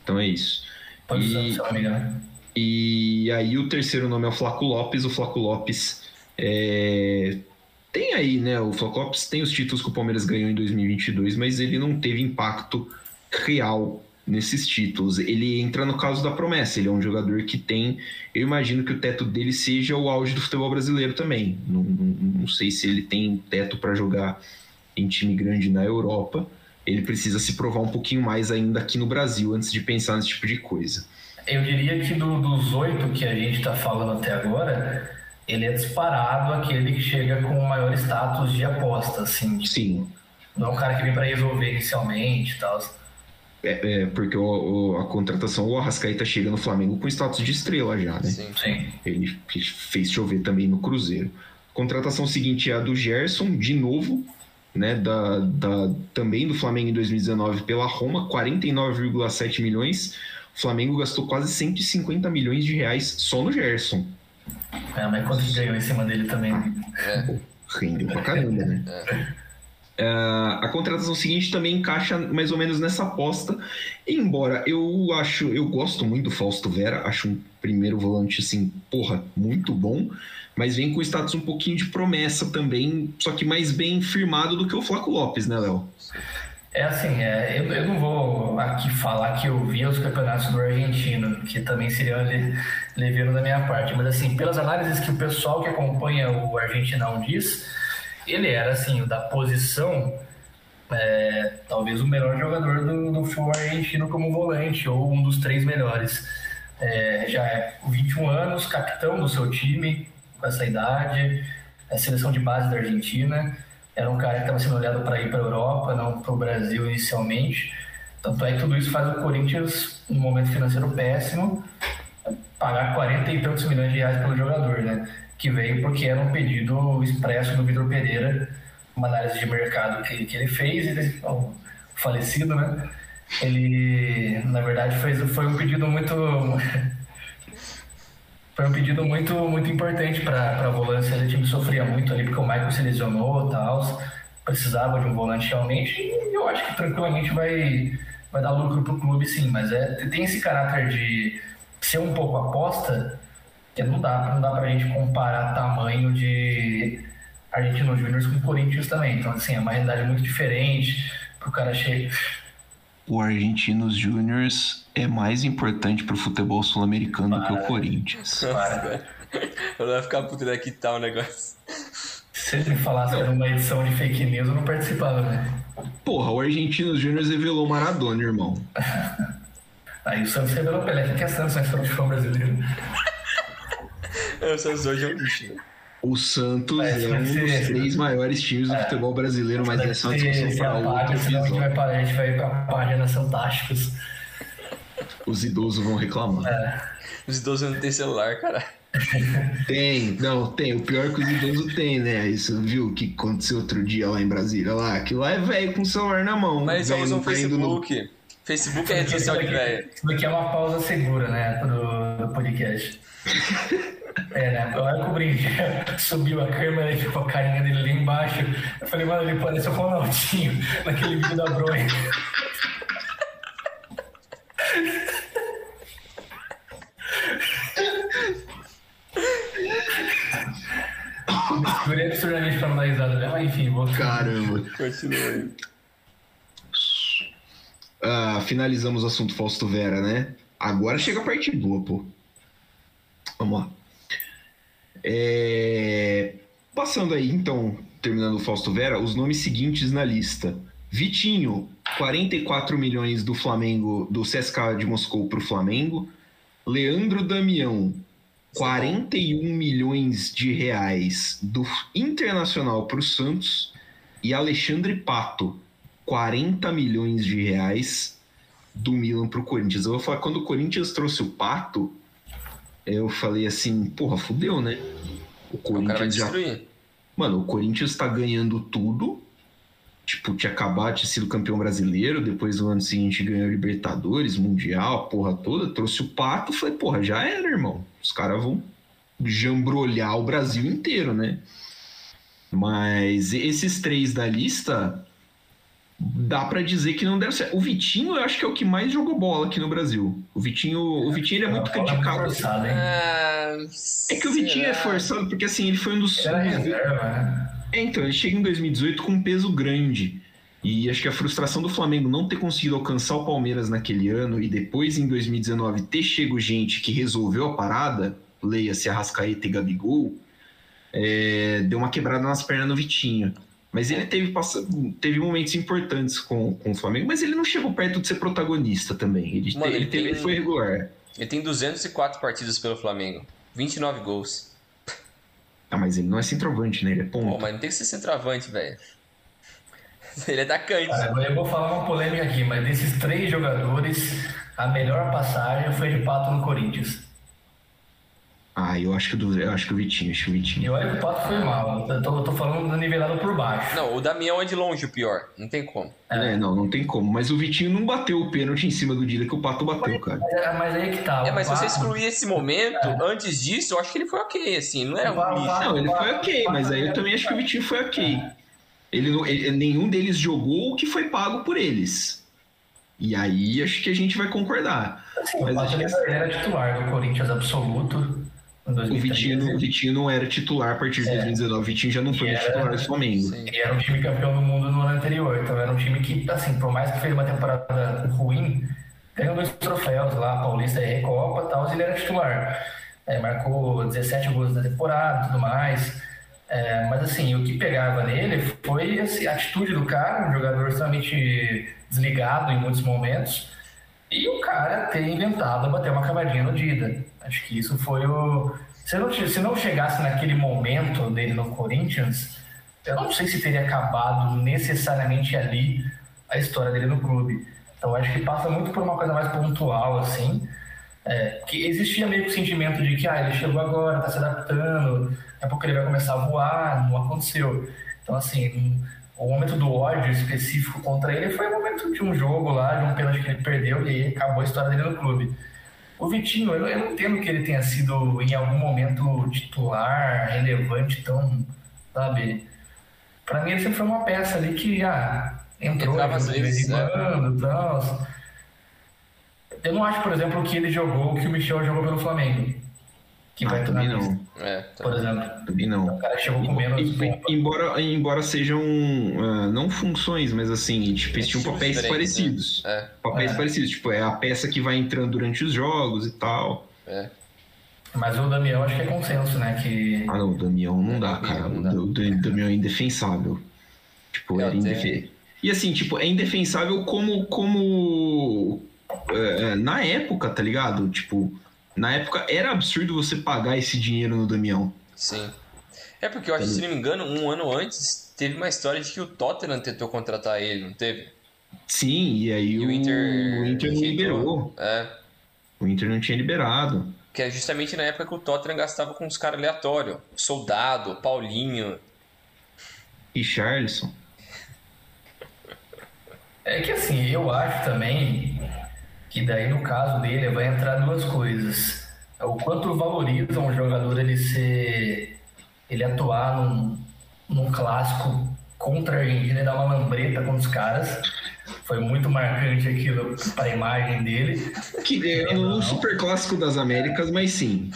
Então é isso. Pode e, ser, amiga, né? E aí o terceiro nome é o Flaco Lopes. O Flaco Lopes é, tem aí, né? O Flocopes tem os títulos que o Palmeiras ganhou em 2022, mas ele não teve impacto real nesses títulos. Ele entra no caso da promessa. Ele é um jogador que tem. Eu imagino que o teto dele seja o auge do futebol brasileiro também. Não, não, não sei se ele tem teto para jogar em time grande na Europa. Ele precisa se provar um pouquinho mais ainda aqui no Brasil antes de pensar nesse tipo de coisa. Eu diria que do, dos oito que a gente está falando até agora, ele é disparado aquele que chega com o maior status de aposta, assim. Tipo, Sim. Não é um cara que vem para resolver inicialmente e tal. É, é, porque o, o, a contratação, o Arrascaeta chega no Flamengo com status de estrela já, né? Sim, sim. Ele fez chover também no Cruzeiro. Contratação seguinte é a do Gerson, de novo, né? Da, da, também do Flamengo em 2019 pela Roma, 49,7 milhões. O Flamengo gastou quase 150 milhões de reais só no Gerson. É, mas quanto que ganhou em cima dele também? É. Rendeu pra caramba, né? É. Uh, a contratação seguinte também encaixa mais ou menos nessa aposta. Embora eu acho, eu gosto muito do Fausto Vera, acho um primeiro volante assim, porra, muito bom, mas vem com status um pouquinho de promessa também, só que mais bem firmado do que o Flaco Lopes, né, Léo? É assim, é, eu, eu, não vou aqui falar que eu vi os campeonatos do argentino, que também seria levando da minha parte, mas assim, pelas análises que o pessoal que acompanha o argentinão diz, ele era assim, da posição, é, talvez o melhor jogador do, do futebol argentino como volante, ou um dos três melhores. É, já é 21 anos, capitão do seu time, com essa idade, a seleção de base da Argentina era um cara que estava sendo olhado para ir para a Europa, não para o Brasil inicialmente. Tanto é que tudo isso faz o Corinthians, num momento financeiro péssimo, pagar 40 e tantos milhões de reais pelo jogador, né? Que veio porque era um pedido expresso do Vitor Pereira, uma análise de mercado que, que ele fez, ele, o falecido, né? Ele, na verdade, fez, foi um pedido muito foi um pedido muito, muito importante para a volância. O time sofria muito ali porque o Michael se lesionou e tal. Precisava de um volante realmente. E eu acho que tranquilamente vai, vai dar lucro para o clube, sim. Mas é, tem esse caráter de ser um pouco aposta que não dá, não dá para a gente comparar tamanho de Argentino Júnior com Corinthians também. Então, assim, é uma realidade muito diferente. Para o cara chegar o Argentinos Júniors é mais importante pro futebol sul-americano do que o Corinthians. Para. Eu não vai ficar puto daqui tal o negócio. Se ele falasse que era uma edição de fake news, eu não participava, né? Porra, o Argentinos Júniors revelou Maradona, irmão. Aí o Santos revelou Pelé. O que é Santos na história do futebol brasileiro? o Santos hoje é um lixo? O Santos é, é um dos três maiores times do é, futebol brasileiro, mas essa é uma discussão para outro episódio. A gente vai para, a gente vai para a página Fantásticos. Os idosos vão reclamar. É. Os idosos não têm celular, cara. Tem, não, tem. O pior é que os idosos têm, né? Isso, viu o que aconteceu outro dia lá em Brasília? Lá, que lá é velho com o celular na mão. Mas eles usam o Facebook. No... Facebook é rede social de velho. Isso aqui é uma pausa segura, né? Do, do podcast. É, né? A hora que o brinde subiu a câmera e ficou a carinha dele ali embaixo, eu falei, mano, ele parece o Ronaldinho naquele vídeo da Bronha. Segurei absurdamente pra não dar risada, né? Mas enfim, vou. Caramba. Continua aí. Ah, finalizamos o assunto Fausto Vera, né? Agora chega a parte boa, pô. Vamos lá. É... Passando aí, então, terminando o Fausto Vera, os nomes seguintes na lista. Vitinho, 44 milhões do Flamengo, do CSKA de Moscou para o Flamengo. Leandro Damião, 41 milhões de reais do Internacional para o Santos. E Alexandre Pato, 40 milhões de reais do Milan para o Corinthians. Eu vou falar, quando o Corinthians trouxe o Pato, eu falei assim, porra, fudeu, né? O Corinthians o já. Mano, o Corinthians tá ganhando tudo. Tipo, tinha acabado de ser campeão brasileiro, depois no ano seguinte ganhou Libertadores, Mundial, porra toda, trouxe o Pato, falei, porra, já era, irmão. Os caras vão jambrolhar o Brasil inteiro, né? Mas esses três da lista, dá para dizer que não deve ser. O Vitinho, eu acho que é o que mais jogou bola aqui no Brasil. O Vitinho, o Vitinho ele é muito é criticado. Forçado, é... é que o Vitinho é forçado porque assim, ele foi um dos. Era reserva, né? É, então, ele chega em 2018 com um peso grande. E acho que a frustração do Flamengo não ter conseguido alcançar o Palmeiras naquele ano e depois em 2019 ter chego gente que resolveu a parada, leia-se Arrascaeta e Gabigol, é, deu uma quebrada nas pernas no Vitinho. Mas ele teve, teve momentos importantes com, com o Flamengo, mas ele não chegou perto de ser protagonista também. Ele, Mano, ele, ele teve, tem, foi regular. Ele tem 204 partidas pelo Flamengo, 29 gols. Ah, mas ele não é centroavante, né? Ele é ponto. Pô, mas não tem que ser centroavante, velho. Ele é atacante. Cara, eu vou falar uma polêmica aqui, mas desses três jogadores, a melhor passagem foi de Pato no Corinthians. Ah, eu acho que, do, eu acho que o Vitinho, acho que o Vitinho. Eu acho que o Pato foi mal. Eu tô, eu tô falando nivelado por baixo. Não, o Damião é de longe o pior. Não tem como. É. é, não, não tem como. Mas o Vitinho não bateu o pênalti em cima do Dida que o Pato bateu, cara. É, mas aí é que tá. É, mas Pato... se você excluir esse momento, é. antes disso, eu acho que ele foi ok, assim. Não era um lixo. Não, ele foi ok, mas aí eu também acho que o Vitinho foi ok. Ele, ele, nenhum deles jogou o que foi pago por eles. E aí acho que a gente vai concordar. Assim, mas o Pato que... era titular do Corinthians absoluto. O Vitinho, o Vitinho não era titular a partir de é. 2019. O Vitinho já não foi era, titular do Flamengo. E era um time campeão do mundo no ano anterior. Então era um time que, assim, por mais que fez uma temporada ruim, ganhou dois troféus lá, Paulista e Recopa e tal, ele era titular. É, marcou 17 gols na temporada e tudo mais. É, mas assim, o que pegava nele foi assim, a atitude do cara, um jogador extremamente desligado em muitos momentos, e o cara ter inventado bater uma cavadinha no Dida. Acho que isso foi o. Se não, se não chegasse naquele momento dele no Corinthians, eu não sei se teria acabado necessariamente ali a história dele no clube. Então acho que passa muito por uma coisa mais pontual, assim. É, que existia meio que o sentimento de que ah, ele chegou agora, está se adaptando, daqui a pouco ele vai começar a voar, não aconteceu. Então, assim, o momento do ódio específico contra ele foi o momento de um jogo lá, de um pênalti que ele perdeu e acabou a história dele no clube. O Vitinho, eu, eu não entendo que ele tenha sido em algum momento titular, relevante, tão, sabe? Para mim ele sempre foi uma peça ali que ah, entrou de vez em né? quando, né? Eu não acho, por exemplo, que ele jogou o que o Michel jogou pelo Flamengo. Que vai Ah, também não. É, tá. por exemplo. Também não. O cara chegou com menos Em- pompa. Embora, embora sejam ah, não funções, mas assim, tipo, eles tinham papéis né? parecidos. É, Papéis É. parecidos, tipo, é a peça que vai entrando durante os jogos e tal. é. Mas o Damião acho que é consenso, né? Que Ah, não, o Damião não É, dá, Damião cara. não O dá. O Da- Damião é indefensável. Tipo, Eu era até- indefensável. E assim, tipo, é indefensável como. como é, é, na época, tá ligado? Tipo, na época era absurdo você pagar esse dinheiro no Damião. Sim. É porque eu acho que, se não me engano, um ano antes teve uma história de que o Tottenham tentou contratar ele, não teve? Sim, e aí E o, o Inter o Inter não liberou. É. O Inter não tinha liberado. Que é justamente na época que o Tottenham gastava com os caras aleatórios. Soldado, Paulinho. E Charleston. É que assim, eu acho também que daí no caso dele vai entrar duas coisas. O quanto valoriza um jogador ele ser. ele atuar num, num clássico contra a Argentina e dar uma lambreta com os caras. Foi muito marcante aquilo para a imagem dele. Que é Não. um super clássico das Américas, mas sim.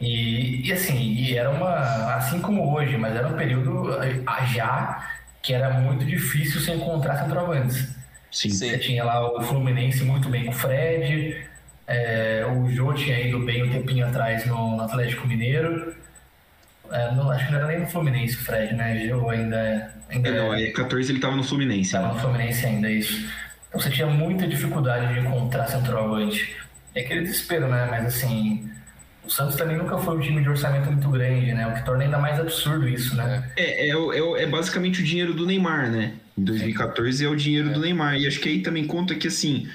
E, e assim, e era uma. Assim como hoje, mas era um período ah, já que era muito difícil se encontrar centroavantes. Sim. Você tinha lá o Fluminense muito bem com o Fred, é, o Jô tinha ido bem um tempinho atrás no Atlético Mineiro. É, não, acho que não era nem no Fluminense o Fred, né? Jô ainda, ainda É, não, é 14 ele tava no Fluminense. estava né? no Fluminense ainda, isso. Então você tinha muita dificuldade de encontrar centroavante. É aquele desespero, né? Mas assim, o Santos também nunca foi um time de orçamento muito grande, né? O que torna ainda mais absurdo isso, né? É, é, o- é, o- é basicamente o dinheiro do Neymar, né? Em 2014 é o dinheiro do Neymar. E acho que aí também conta que, assim,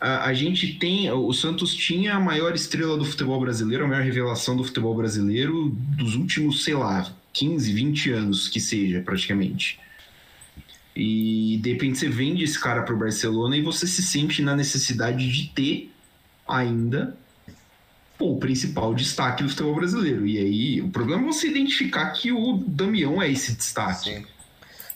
a, a gente tem. O Santos tinha a maior estrela do futebol brasileiro, a maior revelação do futebol brasileiro dos últimos, sei lá, 15, 20 anos que seja, praticamente. E de repente você vende esse cara pro Barcelona e você se sente na necessidade de ter ainda o principal destaque do futebol brasileiro. E aí, o problema é você identificar que o Damião é esse destaque. Sim.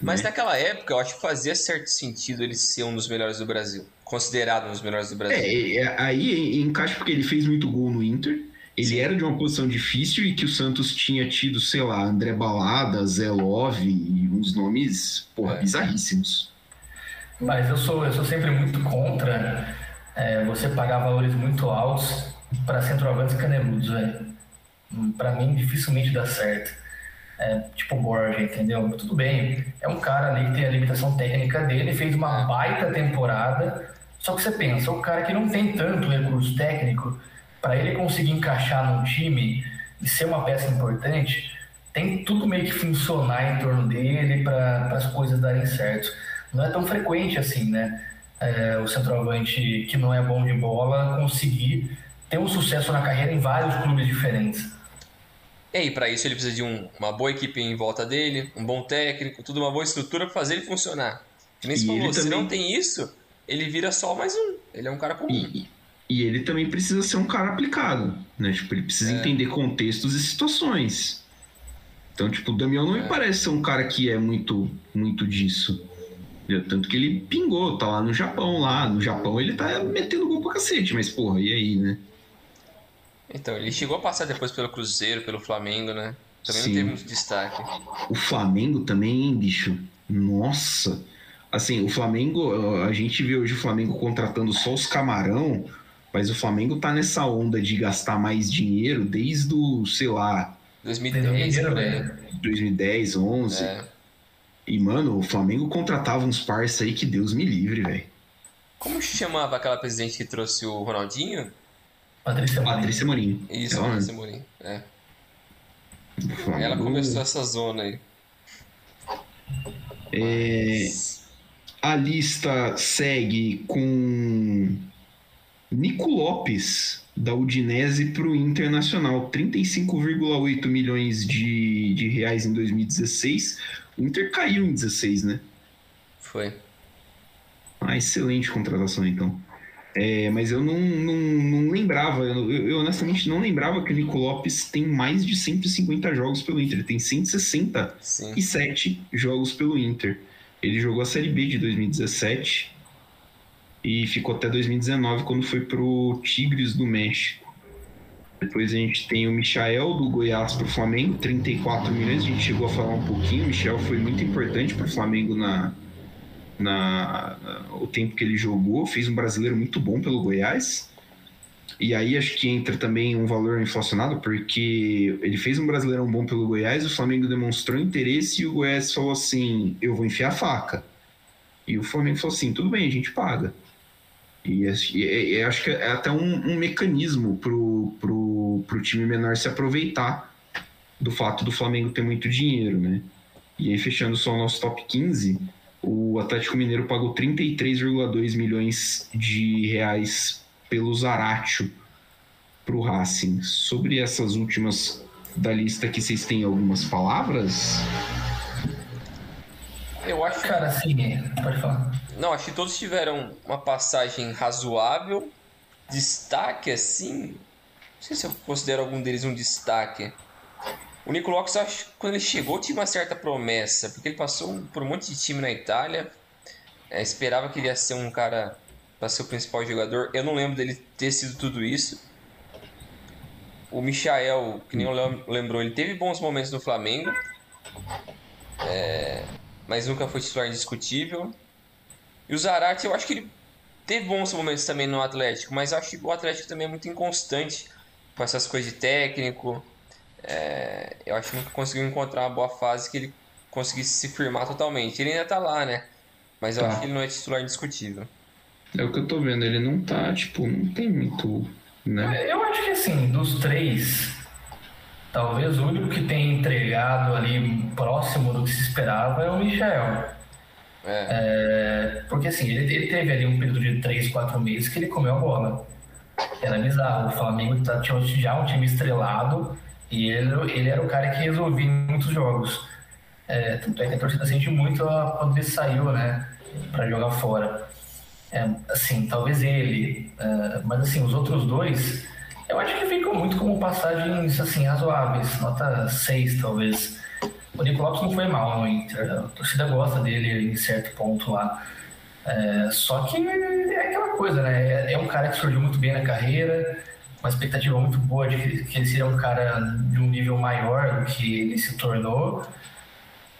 Mas né? naquela época eu acho que fazia certo sentido ele ser um dos melhores do Brasil. Considerado um dos melhores do Brasil. É, é, aí encaixa porque ele fez muito gol no Inter. Ele Sim. era de uma posição difícil e que o Santos tinha tido, sei lá, André Balada, Zé Love e uns nomes, porra, É. bizarríssimos. Mas eu sou, eu sou sempre muito contra é, você pagar valores muito altos para centroavantes caneludos, velho. Pra mim, dificilmente dá certo. É, tipo Borja, entendeu? Tudo bem, é um cara ali que tem a limitação técnica dele, fez uma baita temporada. Só que você pensa, o cara que não tem tanto recurso técnico, para ele conseguir encaixar num time e ser uma peça importante, tem tudo meio que funcionar em torno dele para as coisas darem certo. Não é tão frequente assim, né? É, o centroavante que não é bom de bola conseguir ter um sucesso na carreira em vários clubes diferentes. E aí, pra isso ele precisa de um- uma boa equipe em volta dele, um bom técnico, tudo uma boa estrutura pra fazer ele funcionar. Que nem você falou, se também- não tem isso, ele vira só mais um. Ele é um cara comum. E, e ele também precisa ser um cara aplicado, né? Tipo, ele precisa É. entender contextos e situações. Então, tipo, o Damião não me É. parece ser um cara que é muito, muito disso. Tanto que ele pingou, tá lá no Japão, lá. No Japão ele tá metendo gol pra cacete, mas porra, e aí, né? Então, ele chegou a passar depois pelo Cruzeiro, pelo Flamengo, né? Também Sim. não teve muito destaque. O Flamengo também, hein, bicho? Nossa! Assim, o Flamengo, a gente vê hoje o Flamengo contratando só os camarão, mas o Flamengo tá nessa onda de gastar mais dinheiro desde o, sei lá, 2010, Entendeu? por aí. 2010, 11. É. E, mano, o Flamengo contratava uns parça aí que Deus me livre, velho. Como chamava aquela presidente que trouxe o Ronaldinho? Patrícia Maria. Patrícia Morim. Isso, Ela, Patrícia Mourinho. É. Ela começou essa zona aí. É, a lista segue com Nico Lopes, da Udinese para o Internacional. 35,8 milhões de, de reais em 2016. O Inter caiu em 16, né? Foi. Ah, excelente contratação, então. É, mas eu não, não, não lembrava, eu, eu honestamente não lembrava que o Nico Lopes tem mais de 150 jogos pelo Inter. Ele tem 160 Sim. e sete jogos pelo Inter. Ele jogou a Série B de 2017 e ficou até 2019 quando foi pro Tigres do México. Depois a gente tem o Michael do Goiás para o Flamengo, 34 milhões. A gente chegou a falar um pouquinho. O Michel foi muito importante para o Flamengo na, na, na, o tempo que ele jogou. Fez um brasileiro muito bom pelo Goiás. E aí acho que entra também um valor inflacionado, porque ele fez um brasileirão bom pelo Goiás, o Flamengo demonstrou interesse e o Goiás falou assim: eu vou enfiar a faca. E o Flamengo falou assim: tudo bem, a gente paga. E, e, e acho que é até um, um mecanismo pro, pro, pro time menor se aproveitar do fato do Flamengo ter muito dinheiro, né? E aí, fechando só o nosso top 15, o Atlético Mineiro pagou 33,2 milhões de reais pelo Zaratio para o Racing. Sobre essas últimas da lista aqui, vocês têm algumas palavras? Eu acho. Cara, assim, pode falar. Não, acho que todos tiveram uma passagem razoável. Destaque, assim. Não sei se eu considero algum deles um destaque. O Nico Lopes, acho que quando ele chegou, tinha uma certa promessa, porque ele passou por um monte de time na Itália. É, esperava que ele ia ser um cara para ser o principal jogador. Eu não lembro dele ter sido tudo isso. O Michael, que nem Léo lembrou, ele teve bons momentos no Flamengo. É, mas nunca foi titular indiscutível. E o Zarate, eu acho que ele teve bons momentos também no Atlético, mas eu acho que o Atlético também é muito inconstante com essas coisas de técnico. É, eu acho que nunca conseguiu encontrar uma boa fase que ele conseguisse se firmar totalmente. Ele ainda tá lá, né? Mas eu tá. acho que ele não é titular indiscutível. É o que eu tô vendo, ele não tá, tipo, não tem muito. Né? Eu acho que assim, dos três, Talvez o único que tenha entregado ali próximo do que se esperava é o Michel. É. É, porque assim, ele, ele, teve ali um período de 3, 4 meses que ele comeu a bola. Era bizarro. O Flamengo tá, tinha já um time estrelado e ele, ele era o cara que resolvia muitos jogos. É, tanto é que a torcida sente muito quando ele saiu, né? Pra jogar fora. É, assim, talvez ele. É, mas assim, os outros dois eu acho que ficam muito como passagens assim, razoáveis, nota 6 talvez. O Nico não foi mal no Inter, a torcida gosta dele em certo ponto lá. É, só que é aquela coisa, né? É, é, um cara que surgiu muito bem na carreira, uma expectativa muito boa de que, ele seria um cara de um nível maior do que ele se tornou.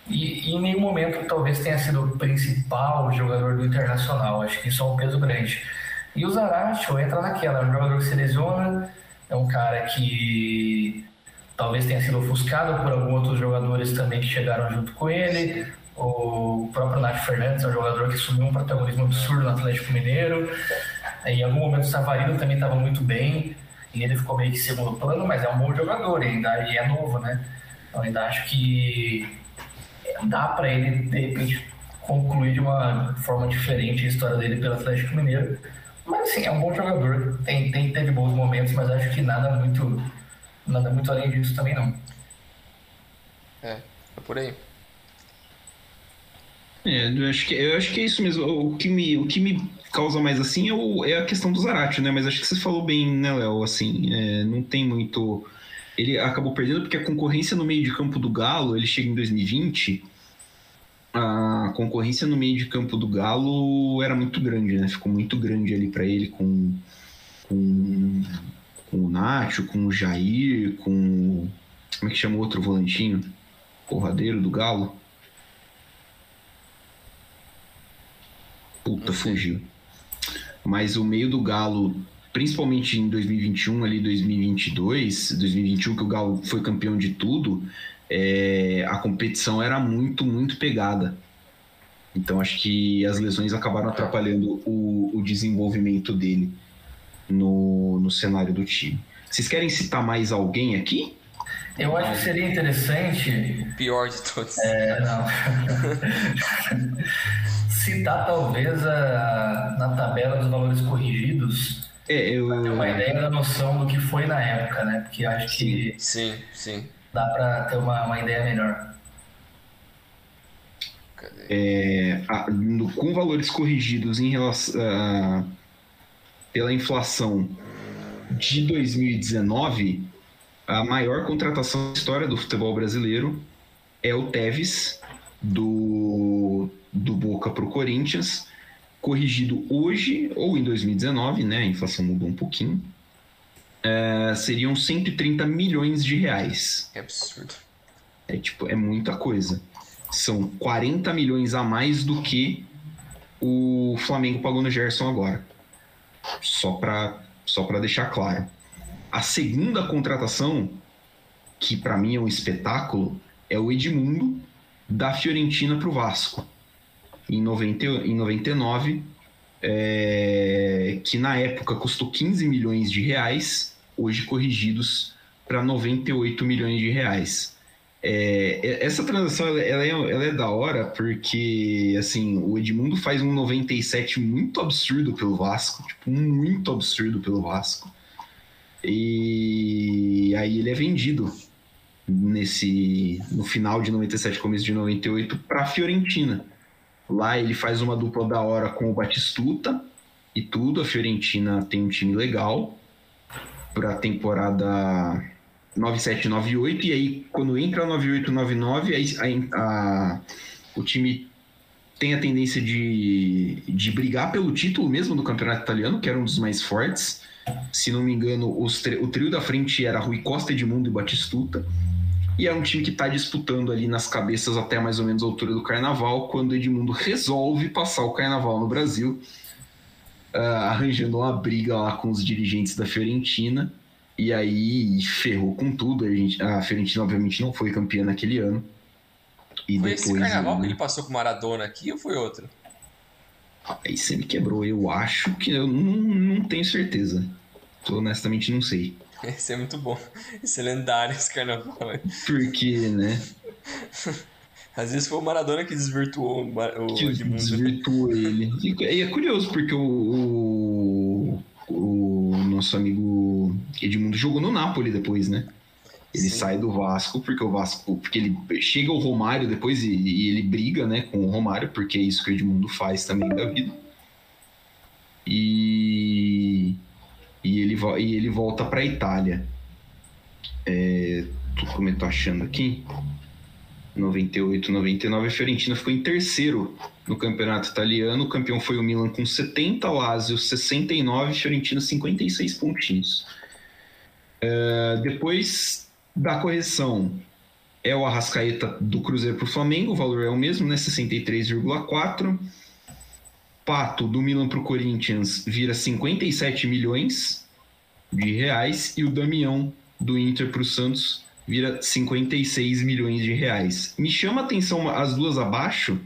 E, e, em nenhum momento talvez tenha sido o principal jogador do Internacional. Acho que isso é um peso grande. E o Zaracho entra naquela, é um jogador que se lesiona, é um cara que talvez tenha sido ofuscado por alguns outros jogadores também que chegaram junto com ele. O próprio Nath Fernandes é um jogador que assumiu um protagonismo absurdo no Atlético Mineiro. Em algum momento o Savarino também estava muito bem e ele ficou meio que segundo plano, mas é um bom jogador ainda e é novo, né? Então ainda acho que dá para ele de repente concluir de uma forma diferente a história dele pelo Atlético Mineiro. Mas assim, é um bom jogador. Tem, tem, teve bons momentos, mas acho que nada muito, nada muito além disso também não. É, é por aí. É, eu acho que, eu acho que é isso mesmo. O que me, o que me causa mais assim é, o, é a questão do Zarate, né? Mas acho que você falou bem, né, Léo? Assim, é, não tem muito. Ele acabou perdendo porque a concorrência no meio de campo do Galo, ele chega em 2020 a concorrência no meio de campo do Galo era muito grande, né? Ficou muito grande ali para ele com, com, com o Nacho, com o Jair, com. Como é que chama o outro volantinho? Porradeiro do Galo? Puta, fugiu. Mas o meio do Galo, principalmente em 2021, ali 2022, 2021, que o Galo foi campeão de tudo, é, a competição era muito, muito pegada. Então acho que as lesões acabaram atrapalhando o, o desenvolvimento dele no, no cenário do time. Vocês querem citar mais alguém aqui? Eu acho que seria interessante. O pior de todos. É, não. citar talvez a, na tabela dos valores corrigidos. É, eu... Pra ter uma ideia da noção do que foi na época, né? Porque acho que. Sim, sim dá para ter uma, uma ideia melhor. É, a, no, com valores corrigidos em relação a, pela inflação de 2019, a maior contratação da história do futebol brasileiro é o Tevez do, do Boca para o Corinthians, corrigido hoje ou em 2019, né? A inflação mudou um pouquinho. é, seriam 130 milhões de reais. É absurdo. É tipo, é muita coisa. São 40 milhões a mais do que o Flamengo pagou no Gerson agora. Só para só pra deixar claro. A segunda contratação, que para mim é um espetáculo, é o Edmundo da Fiorentina para o Vasco. Em, 90, em 99, é, que na época custou 15 milhões de reais, hoje corrigidos para 98 milhões de reais. É, essa transação ela, é, ela, é, da hora porque assim o Edmundo faz um 97 muito absurdo pelo Vasco, tipo, muito absurdo pelo Vasco. E aí ele é vendido nesse no final de 97, começo de 98 para Fiorentina. Lá ele faz uma dupla da hora com o Batistuta e tudo. A Fiorentina tem um time legal para a temporada 9798 e aí quando entra a 9899 aí a, a, o time tem a tendência de, de brigar pelo título mesmo do campeonato italiano, que era um dos mais fortes. Se não me engano, os, o trio da frente era Rui Costa, Edmundo e Batistuta. E é um time que está disputando ali nas cabeças até mais ou menos a altura do carnaval, quando Edmundo resolve passar o carnaval no Brasil, uh, arranjando uma briga lá com os dirigentes da Fiorentina. E aí ferrou com tudo. A, gente, a Fiorentina, obviamente, não foi campeã naquele ano. E foi depois, esse carnaval que ele passou com Maradona aqui ou foi outro? Aí você me quebrou. Eu acho que eu não, não tenho certeza. Honestamente não sei. Esse é muito bom. Esse é lendário, esse carnaval. Por quê, né? Às vezes foi o Maradona que desvirtuou o que Edmundo. Desvirtuou ele. E é curioso, porque o, o, o, nosso amigo Edmundo jogou no Napoli depois, né? Ele Sim. sai do Vasco, porque o Vasco. Porque ele chega o Romário depois e, e, ele briga né, com o Romário, porque é isso que o Edmundo faz também da vida. E e ele, e ele volta para a Itália. É, como eu tô achando aqui? 98, 99, a Fiorentina ficou em terceiro no campeonato italiano. O campeão foi o Milan com 70, Lazio 69, Fiorentina 56 pontinhos. É, depois da correção, é o Arrascaeta do Cruzeiro para o Flamengo, o valor é o mesmo, né? 63,4. Pato do Milan para o Corinthians vira 57 milhões de reais e o Damião do Inter para o Santos vira 56 milhões de reais. Me chama a atenção as duas abaixo,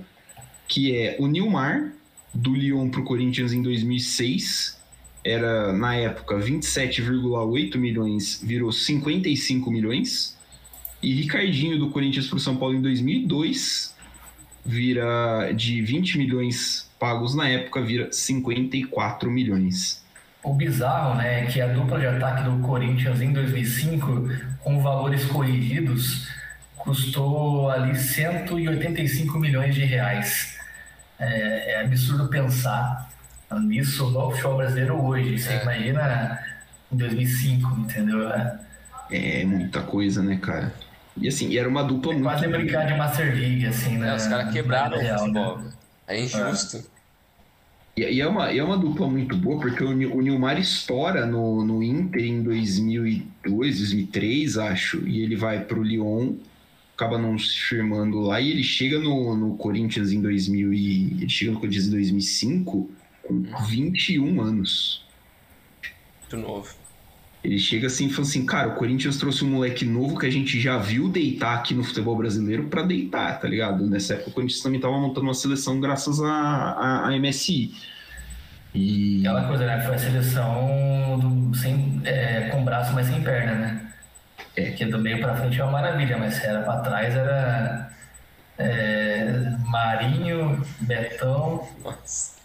que é o Nilmar do Lyon para o Corinthians em 2006, era na época 27,8 milhões, virou 55 milhões. E Ricardinho do Corinthians para o São Paulo em 2002 vira de 20 milhões pagos na época, vira 54 milhões. O bizarro, né, é que a dupla de ataque do Corinthians em 2005, com valores corrigidos, custou ali 185 milhões de reais. É, é absurdo pensar nisso no futebol brasileiro hoje. Você é. imagina em 2005, entendeu? É muita coisa, né, cara? E assim, era uma dupla é muito. Quase brincar de Master League, assim, né? É, os caras quebraram o futebol. Né? É injusto. E, é uma, é uma dupla muito boa, porque o, o Nilmar estoura no, no Inter em 2002, 2003, acho, e ele vai pro Lyon, acaba não se firmando lá, e ele chega no, no Corinthians em 2000 e, ele chega no Corinthians em 2005 com 21 anos. Muito novo. Ele chega assim e fala assim, cara, o Corinthians trouxe um moleque novo que a gente já viu deitar aqui no futebol brasileiro para deitar, tá ligado? Nessa época o Corinthians também tava montando uma seleção graças à, MSI. E... Aquela coisa, né? Foi a seleção do, sem, é, com braço, mas sem perna, né? É. Que do meio para frente é uma maravilha, mas se era para trás era é, Marinho, Betão. Nossa.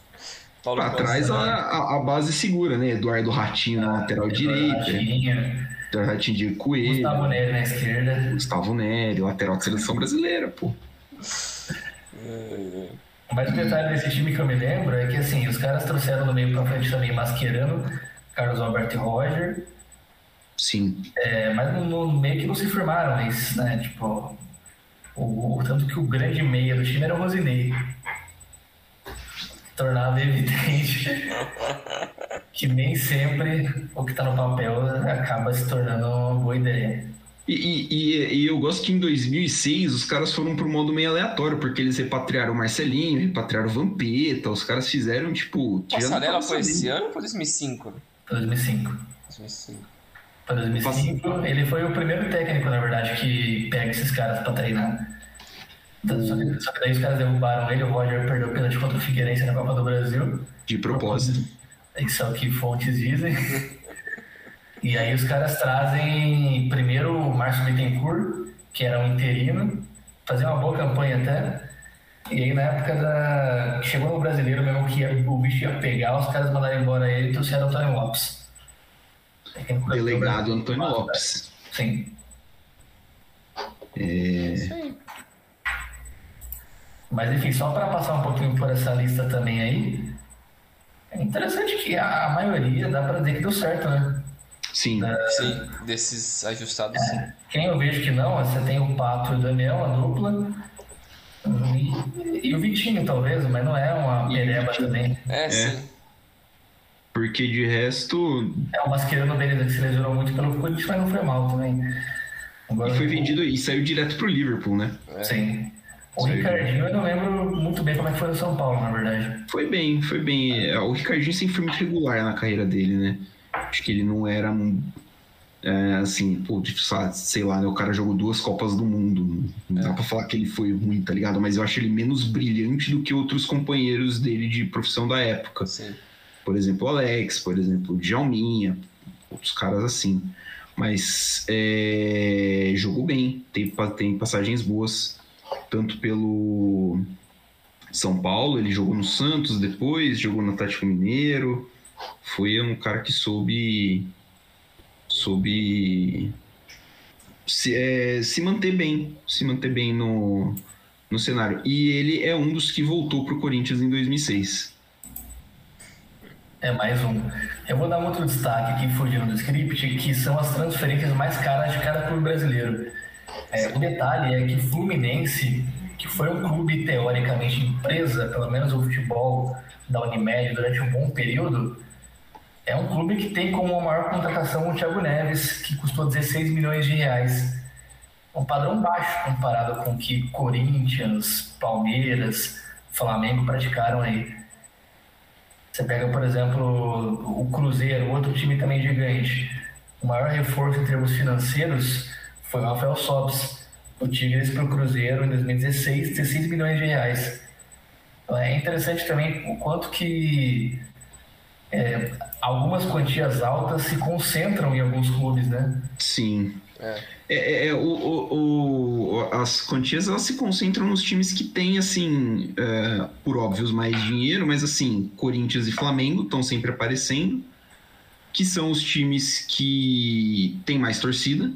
Paulo pra trás a, a, base segura, né? Eduardo Ratinho na lateral direita. Ratinho. Eduardo Ratinho de Coelho. Gustavo Nery na esquerda. Gustavo Nery, lateral da seleção brasileira, pô. Mas o detalhe desse time que eu me lembro é que assim, os caras trouxeram no meio pra frente também Mascherano, Carlos Alberto e Roger. Sim. É, mas no, no, meio que não se firmaram esses, né? Tipo, o, o, tanto que o grande meia do time era o Rosinei tornava evidente que nem sempre o que está no papel acaba se tornando uma boa ideia. E, e, e, eu gosto que em 2006 os caras foram pro modo meio aleatório, porque eles repatriaram o Marcelinho, repatriaram o Vampeta, os caras fizeram, tipo... Passarela foi esse ano ou foi 2005? 2005. 2005. Foi 2005. Ele foi o primeiro técnico, na verdade, que pega esses caras pra treinar. Então, só, que, só que daí os caras derrubaram ele, o Roger perdeu pênalti contra o Figueirense na Copa do Brasil. De propósito. Isso é o que fontes dizem. E aí os caras trazem primeiro o Márcio Bittencourt, que era um interino, fazia uma boa campanha até. E aí na época da. Chegou no brasileiro mesmo que o bicho ia pegar, os caras mandaram embora ele e trouxeram o Antônio Lopes. Delegado Antônio Lopes. Sim. É... Mas enfim, só para passar um pouquinho por essa lista também aí, é interessante que a maioria dá para dizer que deu certo, né? Sim. É, sim, desses ajustados, é, sim. Quem eu vejo que não, você tem o Pato e o Daniel, a dupla. E, e o Vitinho, talvez, mas não é uma pereba também. É, é, sim. Porque de resto. É, o Mascherano beleza, que se lesionou muito pelo Corinthians, mas não foi mal também. Agora, e foi vendido e saiu direto pro Liverpool, né? É. Sim. O Ricardinho eu não lembro muito bem como é que foi no São Paulo, na verdade. Foi bem, foi bem. É, o Ricardinho sempre foi muito regular na carreira dele, né? Acho que ele não era é, assim, pô, sei lá, né? O cara jogou duas Copas do Mundo. Não é. dá pra falar que ele foi ruim, tá ligado? Mas eu acho ele menos brilhante do que outros companheiros dele de profissão da época. Sim. Por exemplo, o Alex, por exemplo, o Djalminha, outros caras assim. Mas é, jogou bem, tem, tem passagens boas, tanto pelo São Paulo, ele jogou no Santos depois, jogou no Atlético Mineiro foi um cara que soube soube se, é, se manter bem, se manter bem no, no cenário. E ele é um dos que voltou para o Corinthians em 2006. É mais um. Eu vou dar um outro destaque aqui, fugindo do script, que são as transferências mais caras de cada clube brasileiro. É, o detalhe é que Fluminense, que foi um clube teoricamente empresa, pelo menos o futebol da Unimed durante um bom período, é um clube que tem como maior contratação o Thiago Neves, que custou 16 milhões de reais. Um padrão baixo comparado com o que Corinthians, Palmeiras, Flamengo praticaram aí. Você pega, por exemplo, o Cruzeiro, outro time também gigante. O maior reforço em termos financeiros foi o Rafael Sobis, o Tigres para o Cruzeiro em 2016, 16 milhões de reais. Então, é interessante também o quanto que é, algumas quantias altas se concentram em alguns clubes, né? Sim. É. É, é, é o, o, o, as quantias elas se concentram nos times que têm, assim, é, por óbvios, mais dinheiro, mas assim, Corinthians e Flamengo estão sempre aparecendo, que são os times que têm mais torcida,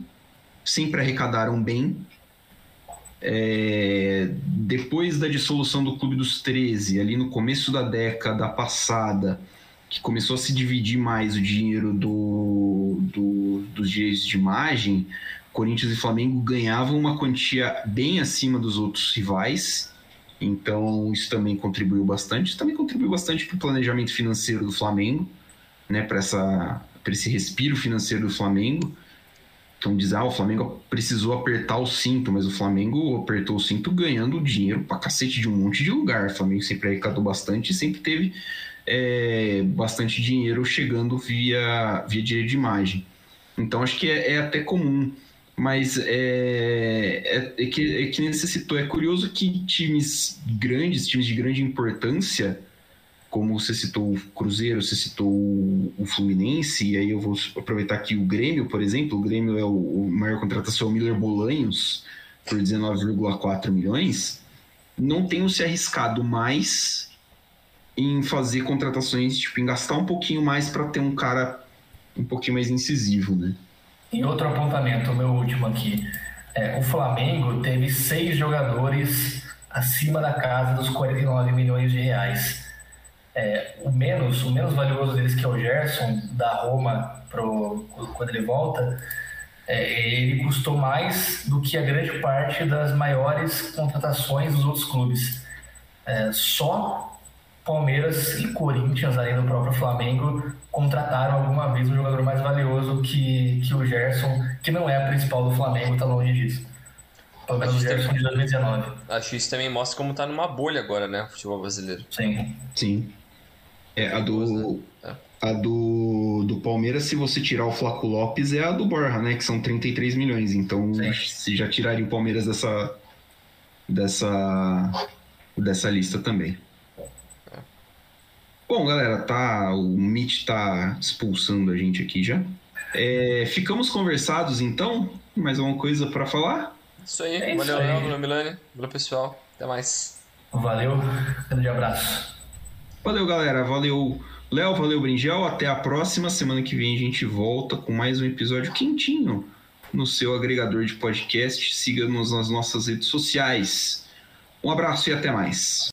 sempre arrecadaram bem. É, depois da dissolução do Clube dos 13, ali no começo da década passada, que começou a se dividir mais o dinheiro do, do, dos direitos de imagem, Corinthians e Flamengo ganhavam uma quantia bem acima dos outros rivais. Então isso também contribuiu bastante. Isso também contribuiu bastante para o planejamento financeiro do Flamengo, né? Para essa para esse respiro financeiro do Flamengo. Então diz, ah, o Flamengo precisou apertar o cinto, mas o Flamengo apertou o cinto ganhando dinheiro para cacete de um monte de lugar. O Flamengo sempre arrecadou bastante e sempre teve é, bastante dinheiro chegando via, via direito de imagem. Então acho que é, é até comum, mas é, é, é, que, é que necessitou. É curioso que times grandes, times de grande importância, como você citou o Cruzeiro, você citou o Fluminense, e aí eu vou aproveitar aqui o Grêmio, por exemplo. O Grêmio é o, o maior contratação, o Miller Bolanhos, por 19,4 milhões. Não tenham se arriscado mais em fazer contratações, tipo, em gastar um pouquinho mais para ter um cara um pouquinho mais incisivo, né? E outro apontamento, o meu último aqui. É, o Flamengo teve seis jogadores acima da casa dos 49 milhões de reais. É, o menos, o menos valioso deles que é o Gerson da Roma pro, quando ele volta, é, ele custou mais do que a grande parte das maiores contratações dos outros clubes. É, só Palmeiras e Corinthians, além do próprio Flamengo, contrataram alguma vez um jogador mais valioso que, que o Gerson, que não é a principal do Flamengo, tá longe disso. Pelo menos o Gerson de 2019. Acho que isso também mostra como tá numa bolha agora, né? O futebol brasileiro. Sim. Sim. É, a do. A do, do Palmeiras, se você tirar o Flaco Lopes, é a do Borja, né? Que são 33 milhões. Então, Sim. se já tirarem o Palmeiras dessa. dessa. dessa lista também. Bom, galera, tá. O Mitch tá expulsando a gente aqui já. É, ficamos conversados então? Mais alguma coisa para falar? Isso aí. É isso valeu, aí. Léo, valeu, Milani. Valeu, pessoal. Até mais. Valeu, grande abraço. Valeu, galera. Valeu, Léo. Valeu, Bringel. Até a próxima. Semana que vem a gente volta com mais um episódio quentinho no seu agregador de podcast. Siga-nos nas nossas redes sociais. Um abraço e até mais.